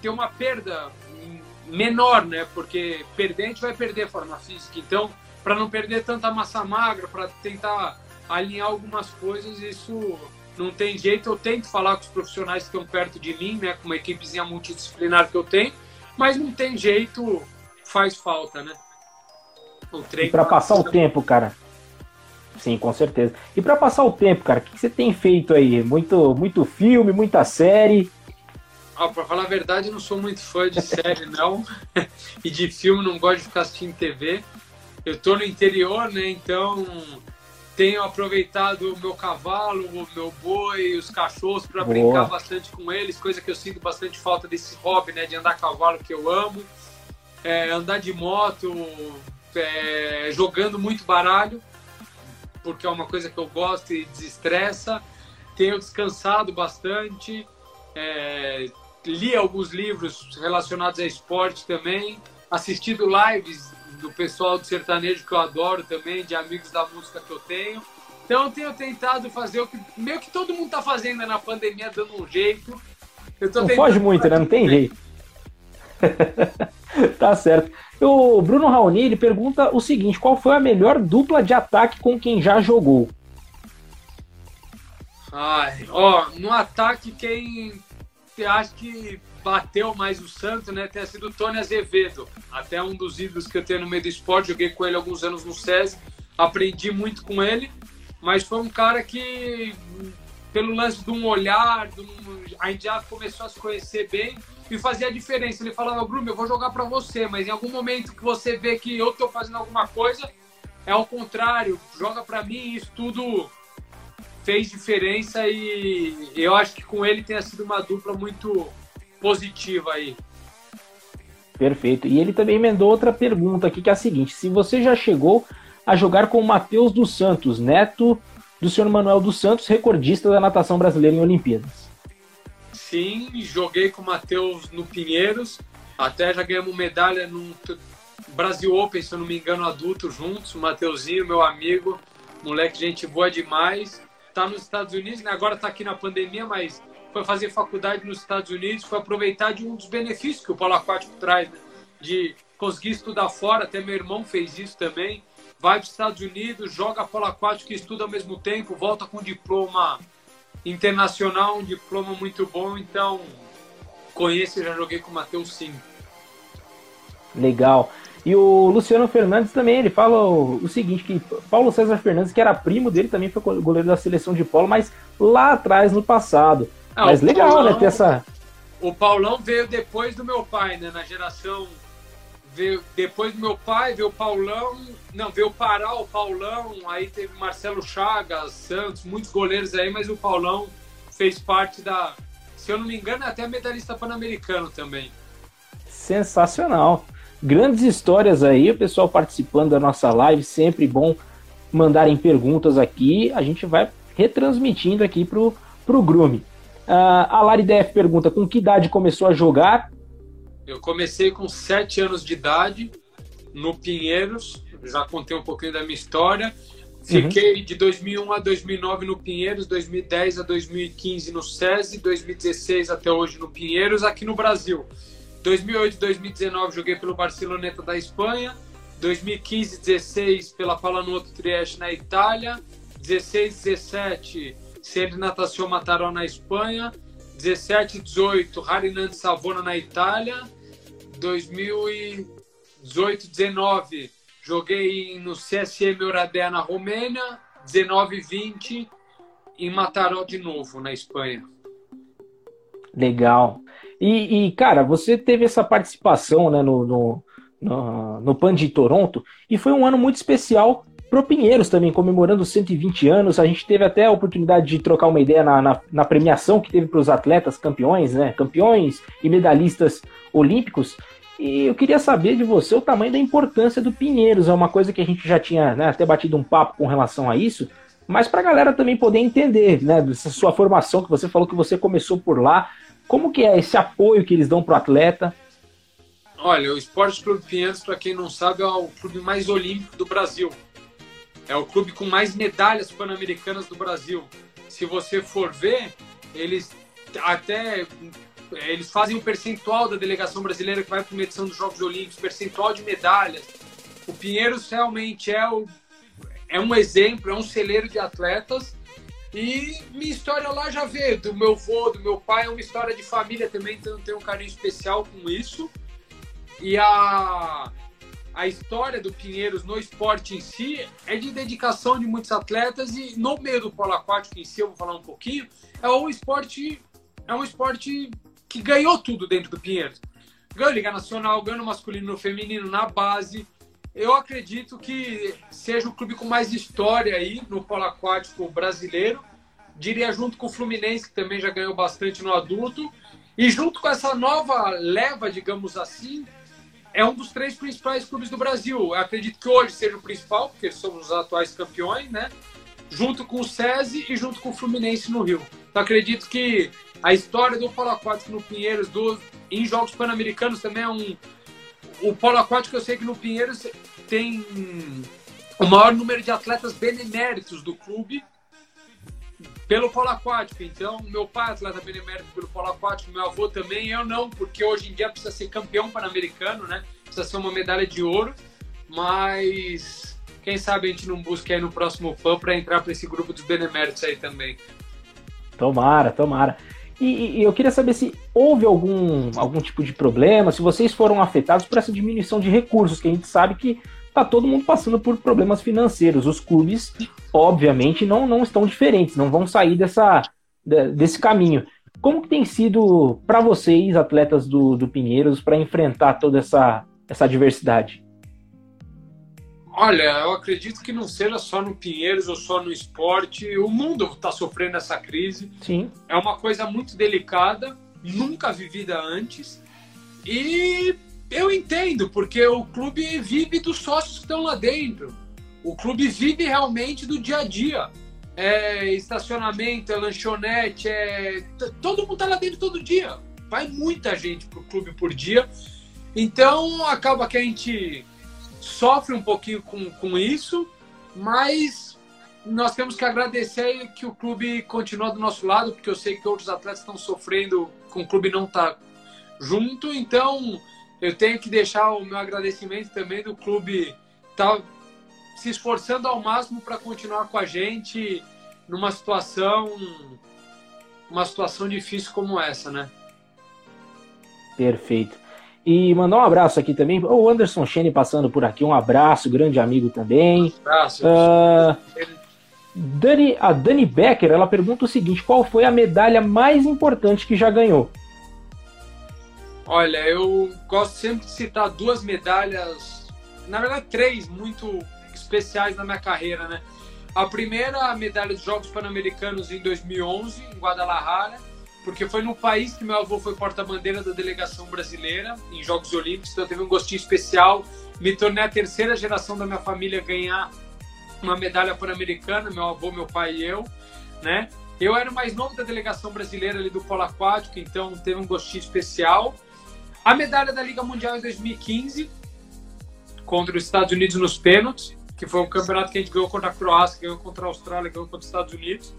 ter uma perda menor, né? Porque perder a gente vai perder forma física. Então, para não perder tanta massa magra, para tentar alinhar algumas coisas, isso não tem jeito. Eu tento falar com os profissionais que estão perto de mim, né? Com uma equipezinha multidisciplinar que eu tenho mas não tem jeito, faz falta, né? O treino. Para passar o tempo, cara. Sim, com certeza. E para passar o tempo, cara, o que você tem feito aí? Muito, muito filme, muita série? Ah, pra falar a verdade, eu não sou muito fã de série, não. e de filme, não gosto de ficar assistindo TV. Eu tô no interior, né? Então tenho aproveitado o meu cavalo, o meu boi, os cachorros para brincar bastante com eles, coisa que eu sinto bastante falta desse hobby, né, de andar a cavalo que eu amo, é, andar de moto, é, jogando muito baralho, porque é uma coisa que eu gosto e desestressa. Tenho descansado bastante, é, li alguns livros relacionados a esporte também, assistido lives do pessoal do sertanejo que eu adoro também, de amigos da música que eu tenho. Então eu tenho tentado fazer o que meio que todo mundo está fazendo né, na pandemia, dando um jeito. não foge muito, né? Não tem jeito. tá certo. O Bruno Raoni ele pergunta o seguinte: qual foi a melhor dupla de ataque com quem já jogou? Ai, ó, no ataque quem acho que bateu mais o Santos, né, tem sido o Tony Azevedo. Até um dos ídolos que eu tenho no meio do esporte, joguei com ele alguns anos no SESI, aprendi muito com ele, mas foi um cara que, pelo lance de um olhar, de um, a gente já começou a se conhecer bem e fazia a diferença. Ele falava, Bruno, eu vou jogar para você, mas em algum momento que você vê que eu tô fazendo alguma coisa, é ao contrário, joga para mim, isso tudo fez diferença e eu acho que com ele tenha sido uma dupla muito positiva aí. Perfeito. E ele também emendou outra pergunta aqui, que é a seguinte: se você já chegou a jogar com o Matheus dos Santos, neto do senhor Manuel dos Santos, recordista da natação brasileira em Olimpíadas. Sim, joguei com o Matheus no Pinheiros, até já ganhamos medalha no Brasil Open, se eu não me engano, adulto juntos, o Mateuzinho, meu amigo, moleque, gente boa demais. Tá nos Estados Unidos, né? agora tá aqui na pandemia, mas foi fazer faculdade nos Estados Unidos, foi aproveitar de um dos benefícios que o polo aquático traz, né? de conseguir estudar fora, até meu irmão fez isso também. Vai para os Estados Unidos, joga polo aquático e estuda ao mesmo tempo, volta com diploma internacional, um diploma muito bom. Então, conheço e já joguei com o Matheus sim. Legal. E o Luciano Fernandes também, ele fala o, seguinte, que Paulo César Fernandes, que era primo dele, também foi goleiro da seleção de polo, mas lá atrás, no passado. Ah, mas legal, Paulão, né, ter essa... O Paulão veio depois do meu pai, né, na geração... Veio depois do meu pai, veio o Paulão... Não, veio o Pará, o Paulão, aí teve Marcelo Chagas, Santos, muitos goleiros aí, mas o Paulão fez parte da... Se eu não me engano, é até medalhista pan-americano também. Sensacional grandes histórias aí, o pessoal participando da nossa live, sempre bom mandarem perguntas aqui, a gente vai retransmitindo aqui pro, pro Grume. Uh, a Lari Def pergunta, com que idade começou a jogar? Eu comecei com 7 anos de idade, no Pinheiros, já contei um pouquinho da minha história, Fiquei uhum. de 2001 a 2009 no Pinheiros, 2010 a 2015 no SESI, 2016 até hoje no Pinheiros, aqui no Brasil. 2008 e 2019 joguei pelo Barceloneta da Espanha. 2015 e 16 pela Palanoto Trieste na Itália. 16 e 17 Centro Natação Mataró na Espanha. 17 e 18 Harinand Savona na Itália. 2018 e 19 joguei no CSM Oradea na Romênia. 19 e 20 em Mataró de novo na Espanha. Legal. E, e, cara, você teve essa participação né, no, no, no, no PAN de Toronto e foi um ano muito especial pro Pinheiros também, comemorando 120 anos. A gente teve até a oportunidade de trocar uma ideia na, na, na premiação que teve para os atletas campeões, né? Campeões e medalhistas olímpicos. E eu queria saber de você o tamanho da importância do Pinheiros. É uma coisa que a gente já tinha né, até batido um papo com relação a isso, mas para a galera também poder entender, né? Dessa sua formação, que você falou que você começou por lá. Como que é esse apoio que eles dão para o atleta? Olha, o Esporte Clube Pinheiros, para quem não sabe, é o clube mais olímpico do Brasil. É o clube com mais medalhas pan-americanas do Brasil. Se você for ver, eles até eles fazem um percentual da delegação brasileira que vai para uma edição dos Jogos Olímpicos, percentual de medalhas. O Pinheiros realmente é, o, é um exemplo, é um celeiro de atletas e minha história lá já veio do meu avô, do meu pai, é uma história de família também, então eu tenho um carinho especial com isso. E a, a história do Pinheiros no esporte em si é de dedicação de muitos atletas e no meio do polo aquático em si, eu vou falar um pouquinho, é um esporte, é um esporte que ganhou tudo dentro do Pinheiros. Ganhou Liga Nacional, ganhou no masculino no feminino, na base. Eu acredito que seja o clube com mais história aí no polo aquático brasileiro. Diria junto com o Fluminense, que também já ganhou bastante no adulto. E junto com essa nova leva, digamos assim, é um dos três principais clubes do Brasil. Eu acredito que hoje seja o principal, porque somos os atuais campeões, né? Junto com o SESI e junto com o Fluminense no Rio. Então acredito que a história do polo aquático no Pinheiros, do, em Jogos Pan-Americanos também é um, o polo aquático eu sei que no Pinheiros tem o maior número de atletas beneméritos do clube pelo polo aquático. Então, meu pai atleta benemérito pelo polo aquático, meu avô também, eu não, porque hoje em dia precisa ser campeão pan-americano, né? Precisa ser uma medalha de ouro, mas quem sabe a gente não busca aí no próximo PAN para entrar para esse grupo dos beneméritos aí também. Tomara, tomara. E, e, eu queria saber se houve algum, algum tipo de problema, se vocês foram afetados por essa diminuição de recursos, que a gente sabe que está todo mundo passando por problemas financeiros. Os clubes, obviamente, não, não estão diferentes, não vão sair dessa, desse caminho. Como que tem sido para vocês, atletas do, do Pinheiros, para enfrentar toda essa, essa adversidade? Olha, eu acredito que não seja só no Pinheiros ou só no esporte. O mundo está sofrendo essa crise. Sim. É uma coisa muito delicada, nunca vivida antes. E eu entendo, porque o clube vive dos sócios que estão lá dentro. O clube vive realmente do dia a dia. É estacionamento, é lanchonete, é. Todo mundo está lá dentro todo dia. Vai muita gente pro clube por dia. Então acaba que a gente sofre um pouquinho com, com isso, mas nós temos que agradecer que o clube continua do nosso lado, porque eu sei que outros atletas estão sofrendo com o clube não estar tá junto, então eu tenho que deixar o meu agradecimento também do clube tá se esforçando ao máximo para continuar com a gente numa situação uma situação difícil como essa, né? Perfeito. E mandar um abraço aqui também. O Anderson Chene passando por aqui, um abraço, grande amigo também. Um abraço. Uh, Dani, a Dani Becker, ela pergunta o seguinte: qual foi a medalha mais importante que já ganhou? Olha, eu gosto sempre de citar duas medalhas, na verdade três, muito especiais na minha carreira, né? A primeira, a medalha dos Jogos Pan-Americanos em 2011, em Guadalajara, porque foi no país que meu avô foi porta-bandeira da delegação brasileira em Jogos Olímpicos, então teve um gostinho especial. Me tornei a terceira geração da minha família a ganhar uma medalha pan-americana, meu avô, meu pai e eu, né? Eu era o mais novo da delegação brasileira ali do polo aquático, então teve um gostinho especial. A medalha da Liga Mundial em 2015, contra os Estados Unidos nos pênaltis, que foi um campeonato que a gente ganhou contra a Croácia, ganhou contra a Austrália, ganhou contra os Estados Unidos.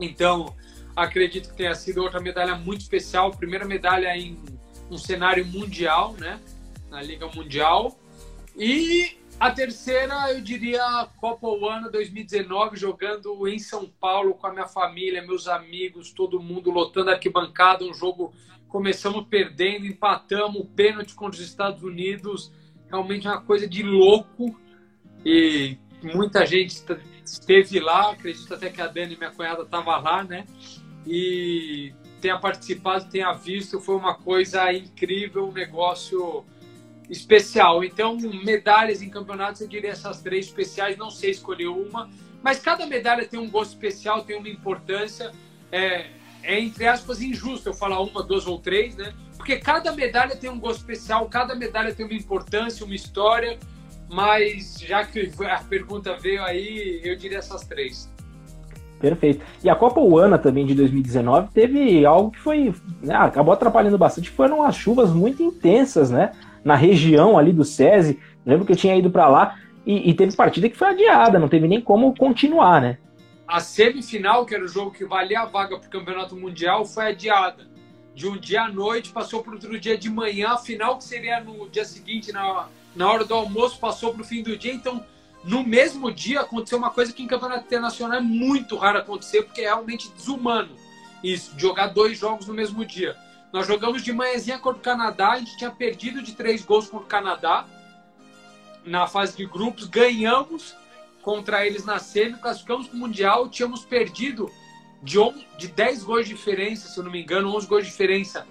Então, Acredito que tenha sido outra medalha muito especial, primeira medalha em um cenário mundial, né? Na Liga Mundial. E a terceira, eu diria, Copa One 2019, jogando em São Paulo com a minha família, meus amigos, todo mundo lotando arquibancada. Um jogo, começamos perdendo, empatamos, pênalti contra os Estados Unidos. Realmente uma coisa de louco. E muita gente esteve lá, acredito até que a Dani, minha cunhada, estava lá, né? e tenha participado, tenha visto, foi uma coisa incrível, um negócio especial. Então, medalhas em campeonatos, eu diria essas três especiais, não sei escolher uma, mas cada medalha tem um gosto especial, tem uma importância. É, é entre aspas injusto eu falar uma, duas ou três, né? Porque cada medalha tem um gosto especial, cada medalha tem uma importância, uma história. Mas já que a pergunta veio aí, eu diria essas três. Perfeito. E a Copa Uana também de 2019 teve algo que foi. Né, acabou atrapalhando bastante, foram as chuvas muito intensas, né? Na região ali do SESI. Lembro que eu tinha ido para lá e, e, teve partida que foi adiada, não teve nem como continuar, né? A semifinal, que era o jogo que valia a vaga para o Campeonato Mundial, foi adiada. De um dia à noite, passou para outro dia de manhã, a final que seria no dia seguinte, na, na hora do almoço, passou para o fim do dia. Então, no mesmo dia aconteceu uma coisa que em campeonato internacional é muito raro acontecer, porque é realmente desumano isso, jogar dois jogos no mesmo dia. Nós jogamos de manhãzinha contra o Canadá, a gente tinha perdido de três gols contra o Canadá na fase de grupos, ganhamos contra eles na semi, classificamos para o Mundial, tínhamos perdido de, on, de 10 gols de diferença, se eu não me engano, 11 gols de diferença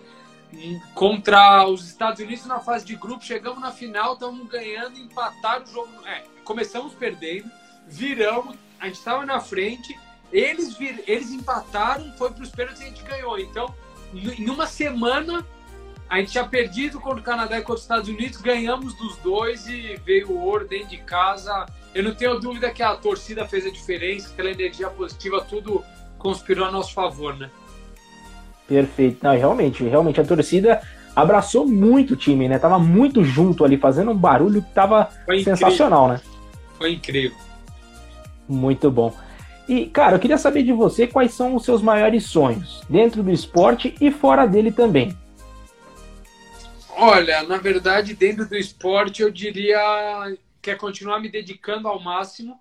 contra os Estados Unidos na fase de grupos, chegamos na final, estamos ganhando, empataram o jogo. É, começamos perdendo, viramos, a gente estava na frente, eles, vir, eles empataram, foi para os pênaltis e a gente ganhou. Então, em uma semana, a gente tinha perdido contra o Canadá e contra os Estados Unidos, ganhamos dos dois e veio o ouro dentro de casa. Eu não tenho dúvida que a torcida fez a diferença, aquela energia positiva, tudo conspirou a nosso favor, né? Perfeito. Não, realmente, realmente a torcida abraçou muito o time, né? Tava muito junto ali, fazendo um barulho que tava sensacional, né? Foi incrível. Muito bom. E, cara, eu queria saber de você quais são os seus maiores sonhos, dentro do esporte e fora dele também. Olha, na verdade, dentro do esporte, eu diria que é continuar me dedicando ao máximo.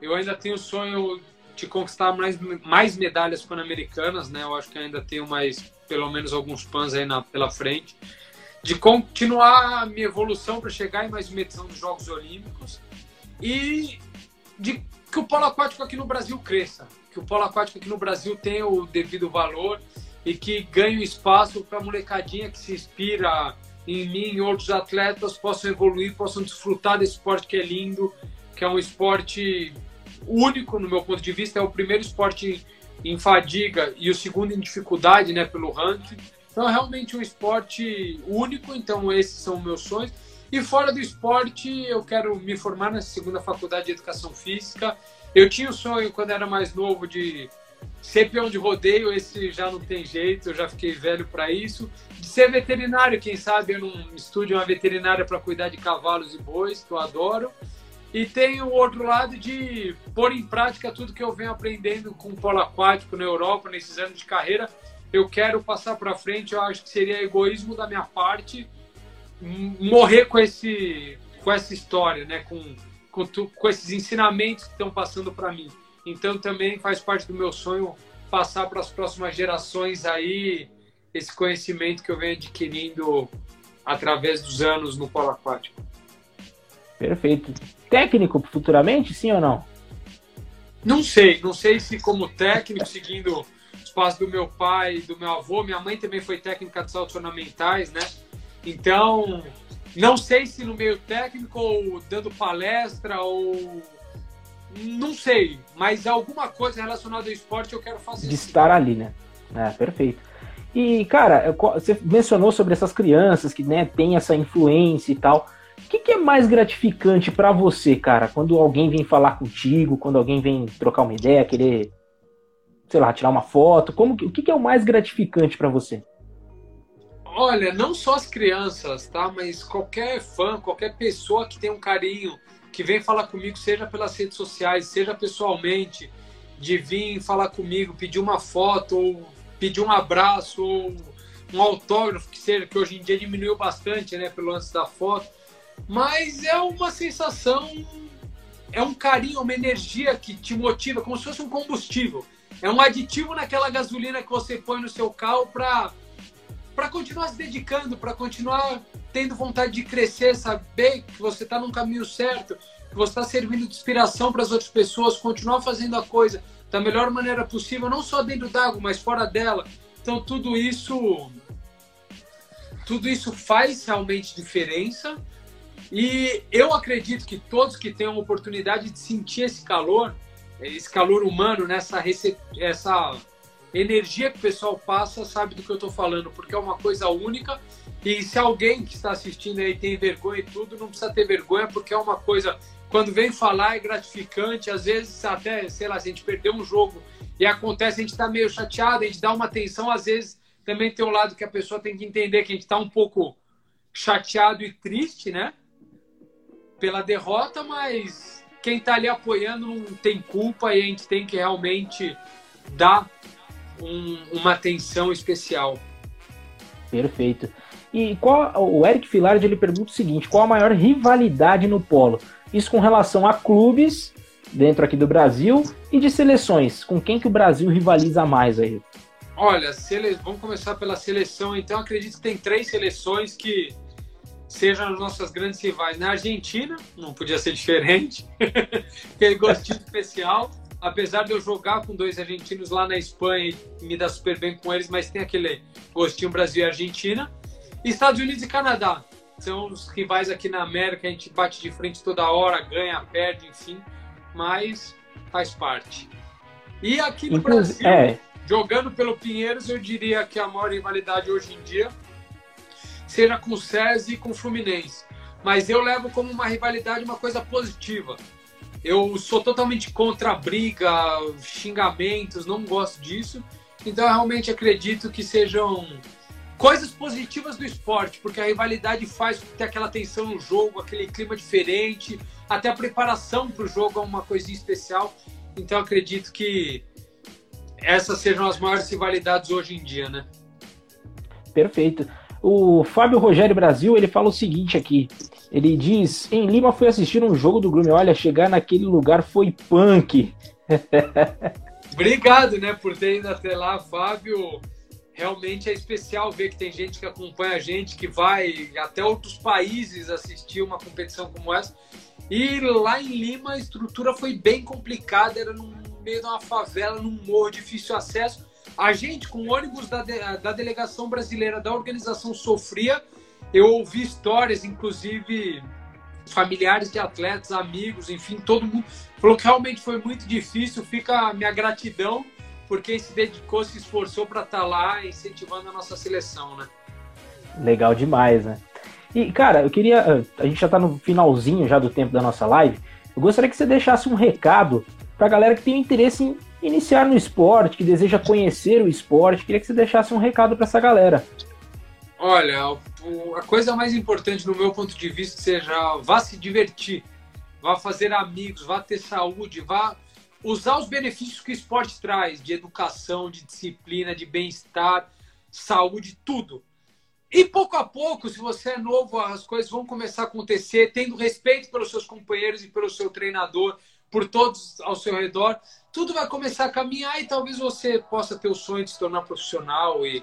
Eu ainda tenho o sonho de conquistar mais, mais medalhas pan-americanas, né? Eu acho que ainda tenho mais, pelo menos alguns pans aí na, pela frente. De continuar a minha evolução para chegar em mais uma edição dos Jogos Olímpicos e de que o polo aquático aqui no Brasil cresça, que o polo aquático aqui no Brasil tenha o devido valor e que ganhe espaço para a molecadinha que se inspira em mim e outros atletas possam evoluir, possam desfrutar desse esporte que é lindo, que é um esporte único no meu ponto de vista, é o primeiro esporte em fadiga e o segundo em dificuldade, né, pelo ranking. Então, é realmente um esporte único, então esses são meus sonhos. E fora do esporte, eu quero me formar na segunda faculdade de educação física. Eu tinha o sonho, quando era mais novo, de ser peão de rodeio, esse já não tem jeito, eu já fiquei velho para isso. De ser veterinário, quem sabe eu não estude uma veterinária para cuidar de cavalos e bois, que eu adoro. E tem o outro lado de pôr em prática tudo que eu venho aprendendo com o polo aquático na Europa, nesses anos de carreira. Eu quero passar para frente, eu acho que seria egoísmo da minha parte morrer com esse com essa história, né, com com, tu, com esses ensinamentos que estão passando para mim. Então também faz parte do meu sonho passar para as próximas gerações aí esse conhecimento que eu venho adquirindo através dos anos no polo aquático. Perfeito. Técnico futuramente, sim ou não? Não sei, não sei se como técnico, seguindo os passos do meu pai do meu avô. Minha mãe também foi técnica de saltos ornamentais, né? Então, não sei se no meio técnico ou dando palestra ou não sei, mas alguma coisa relacionada ao esporte eu quero fazer. De estar ali, né? É, perfeito. E, cara, você mencionou sobre essas crianças que né, têm essa influência e tal. O que, que é mais gratificante para você, cara, quando alguém vem falar contigo, quando alguém vem trocar uma ideia, querer, sei lá, tirar uma foto? Como, o que, que é o mais gratificante para você? Olha, não só as crianças, tá? Mas qualquer fã, qualquer pessoa que tem um carinho, que vem falar comigo, seja pelas redes sociais, seja pessoalmente, de vir falar comigo, pedir uma foto, ou pedir um abraço, ou um autógrafo, que seja, que hoje em dia diminuiu bastante, né, pelo lance da foto mas é uma sensação, é um carinho, uma energia que te motiva, como se fosse um combustível. É um aditivo naquela gasolina que você põe no seu carro para para continuar se dedicando, para continuar tendo vontade de crescer, saber que você está no caminho certo, que você está servindo de inspiração para as outras pessoas, continuar fazendo a coisa da melhor maneira possível, não só dentro d'água, mas fora dela. Então tudo isso, tudo isso faz realmente diferença e eu acredito que todos que tenham a oportunidade de sentir esse calor, esse calor humano, nessa essa energia que o pessoal passa, sabe do que eu estou falando, porque é uma coisa única. E se alguém que está assistindo aí tem vergonha e tudo, não precisa ter vergonha, porque é uma coisa, quando vem falar, é gratificante. Às vezes, até, sei lá, se a gente perdeu um jogo e acontece, a gente está meio chateado, a gente dá uma atenção, às vezes também tem um lado que a pessoa tem que entender que a gente está um pouco chateado e triste, né? pela derrota, mas quem está ali apoiando não tem culpa e a gente tem que realmente dar um, uma atenção especial. Perfeito. E qual o Eric Filard ele pergunta o seguinte: qual a maior rivalidade no polo? Isso com relação a clubes dentro aqui do Brasil e de seleções. Com quem que o Brasil rivaliza mais aí? Olha, sele... vamos começar pela seleção. Então, acredito que tem três seleções que sejam as nossas grandes rivais. Na Argentina, não podia ser diferente, aquele gostinho especial. Apesar de eu jogar com dois argentinos lá na Espanha e me dar super bem com eles, mas tem aquele gostinho Brasil e Argentina. Estados Unidos e Canadá são os rivais aqui na América. A gente bate de frente toda hora, ganha, perde, enfim, mas faz parte. E aqui no Brasil, é. jogando pelo Pinheiros, eu diria que a maior rivalidade hoje em dia seja com o SESI e com o Fluminense. Mas eu levo como uma rivalidade uma coisa positiva. Eu sou totalmente contra a briga, xingamentos, não gosto disso. Então realmente acredito que sejam coisas positivas do esporte, porque a rivalidade faz ter aquela tensão no jogo, aquele clima diferente, até a preparação para o jogo é uma coisinha especial. Então acredito que essas sejam as maiores rivalidades hoje em dia, né? Perfeito. O Fábio Rogério Brasil, ele fala o seguinte aqui. Ele diz: Em Lima fui assistir um jogo do Grêmio. Olha, chegar naquele lugar foi punk. Obrigado, né, por ter ido até lá, Fábio. Realmente é especial ver que tem gente que acompanha a gente, que vai até outros países assistir uma competição como essa. E lá em Lima a estrutura foi bem complicada, era no meio de uma favela, num morro, difícil acesso a gente, com ônibus da, de, da delegação brasileira da organização sofria eu ouvi histórias, inclusive familiares de atletas, amigos, enfim, todo mundo falou que realmente foi muito difícil. Fica a minha gratidão por quem se dedicou, se esforçou para estar tá lá incentivando a nossa seleção, né? Legal demais, né? E, cara, eu queria. Eh, a gente já está no finalzinho já do tempo da nossa live. Eu gostaria que você deixasse um recado para galera que tem interesse em iniciar no esporte, que deseja conhecer o esporte. Queria que você deixasse um recado para essa galera. Olha, a coisa mais importante no meu ponto de vista seja vá se divertir, vá fazer amigos, vá ter saúde, vá usar os benefícios que o esporte traz de educação, de disciplina, de bem-estar, saúde, tudo. E pouco a pouco, se você é novo, as coisas vão começar a acontecer, tendo respeito pelos seus companheiros e pelo seu treinador, por todos ao seu redor, tudo vai começar a caminhar e talvez você possa ter o sonho de se tornar profissional e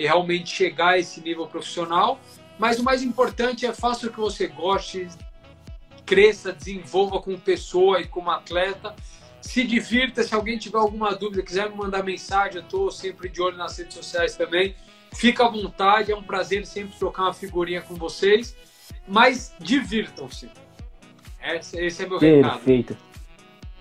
e realmente chegar a esse nível profissional. Mas o mais importante é faça o que você goste, cresça, desenvolva como pessoa e como atleta. Se divirta, se alguém tiver alguma dúvida, quiser me mandar mensagem, eu estou sempre de olho nas redes sociais também. Fica à vontade, é um prazer sempre trocar uma figurinha com vocês. Mas divirtam-se. Esse, é meu Perfeito. recado. Perfeito.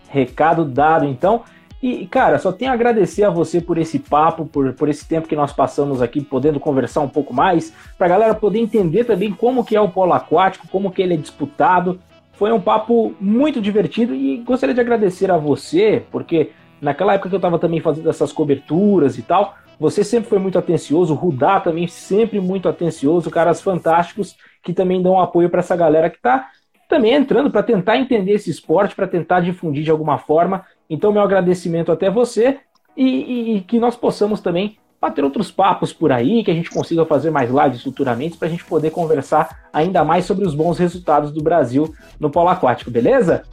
Recado dado, então. E, cara, só tenho a agradecer a você por esse papo, por, por esse tempo que nós passamos aqui, podendo conversar um pouco mais, para a galera poder entender também como que é o polo aquático, como que ele é disputado. Foi um papo muito divertido e gostaria de agradecer a você, porque naquela época que eu estava também fazendo essas coberturas e tal, você sempre foi muito atencioso, o Rudá também sempre muito atencioso, caras fantásticos que também dão apoio para essa galera que está também entrando para tentar entender esse esporte, para tentar difundir de alguma forma. Então, meu agradecimento até você e, e, e, que nós possamos também bater outros papos por aí, que a gente consiga fazer mais lives futuramente para a gente poder conversar ainda mais sobre os bons resultados do Brasil no polo aquático, beleza?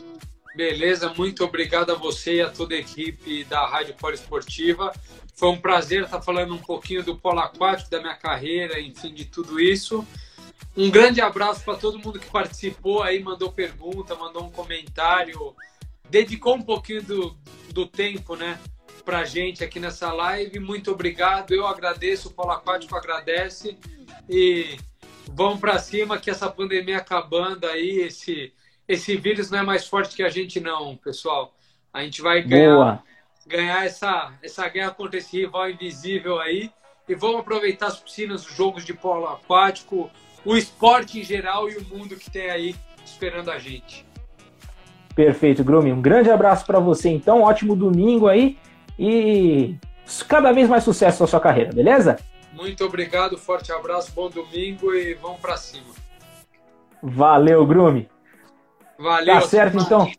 Beleza, muito obrigado a você e a toda a equipe da Rádio Poliesportiva. Foi um prazer estar falando um pouquinho do polo aquático, da minha carreira, enfim, de tudo isso. Um grande abraço para todo mundo que participou aí, mandou pergunta, mandou um comentário, dedicou um pouquinho do, do tempo, né, pra gente aqui nessa live. Muito obrigado, eu agradeço, o Paulo Aquático agradece e vamos para cima que essa pandemia acabando aí, esse, esse vírus não é mais forte que a gente não, pessoal. A gente vai ganhar, ganhar essa, essa guerra contra esse rival invisível aí e vamos aproveitar as piscinas, os jogos de polo aquático, o esporte em geral e o mundo que tem aí esperando a gente. Perfeito, Grumi. Um grande abraço para você, então. Ótimo domingo aí e cada vez mais sucesso na sua carreira, beleza? Muito obrigado, forte abraço, bom domingo e vamos para cima. Valeu, Grumi. Valeu. Tá certo, então.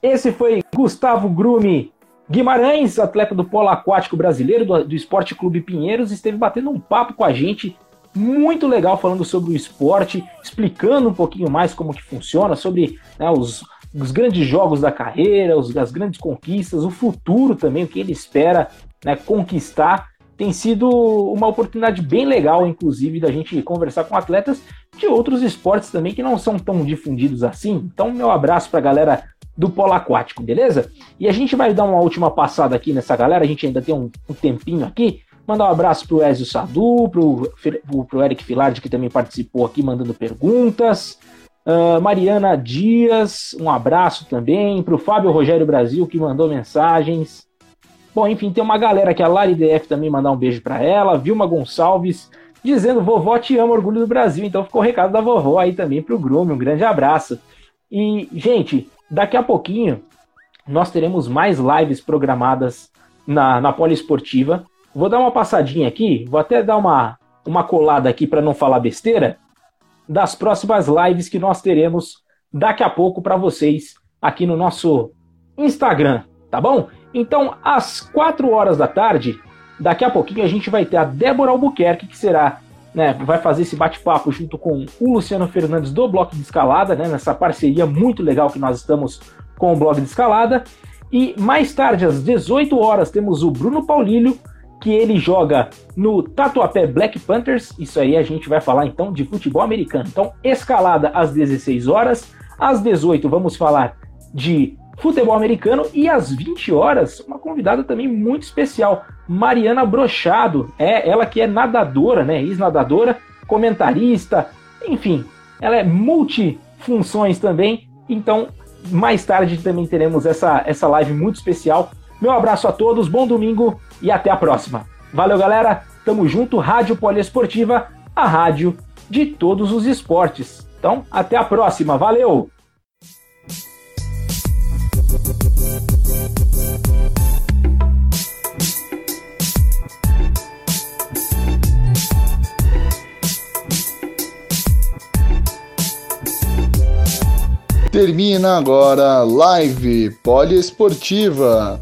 Esse foi Gustavo Grumi Guimarães, atleta do polo aquático brasileiro do, do Esporte Clube Pinheiros, esteve batendo um papo com a gente muito legal falando sobre o esporte, explicando um pouquinho mais como que funciona, sobre né, os, os, grandes jogos da carreira, os, as grandes conquistas, o futuro também, o que ele espera né, conquistar. Tem sido uma oportunidade bem legal, inclusive, da gente conversar com atletas de outros esportes também que não são tão difundidos assim. Então, meu abraço para a galera do polo aquático, beleza? E a gente vai dar uma última passada aqui nessa galera, a gente ainda tem um, um tempinho aqui. Mandar um abraço pro Ezio Sadu, pro, pro, Eric Filardi, que também participou aqui mandando perguntas. Uh, Mariana Dias, um abraço também. Pro Fábio Rogério Brasil, que mandou mensagens. Bom, enfim, tem uma galera aqui, a Lari DF também mandar um beijo para ela. Vilma Gonçalves dizendo: vovó te ama, orgulho do Brasil. Então ficou o recado da vovó aí também pro Grume. Um grande abraço. E, gente, daqui a pouquinho nós teremos mais lives programadas na, na Poliesportiva. Vou dar uma passadinha aqui, vou até dar uma, uma colada aqui para não falar besteira, das próximas lives que nós teremos daqui a pouco para vocês aqui no nosso Instagram, tá bom? Então, às 4 horas da tarde, daqui a pouquinho a gente vai ter a Débora Albuquerque, que será, né, vai fazer esse bate-papo junto com o Luciano Fernandes do Bloco de Escalada, né, nessa parceria muito legal que nós estamos com o Blog de Escalada. E mais tarde, às 18 horas, temos o Bruno Paulílio que ele joga no Tatuapé Black Panthers. Isso aí a gente vai falar então de futebol americano. Então, escalada às 16 horas, às 18 vamos falar de futebol americano e às 20 horas, uma convidada também muito especial, Mariana Brochado. É ela que é nadadora, né, ex-nadadora, comentarista, enfim, ela é multifunções também. Então, mais tarde também teremos essa, essa live muito especial. Meu abraço a todos, bom domingo e até a próxima. Valeu, galera. Tamo junto, Rádio Poliesportiva, a rádio de todos os esportes. Então, até a próxima. Valeu! Termina agora Live Poliesportiva.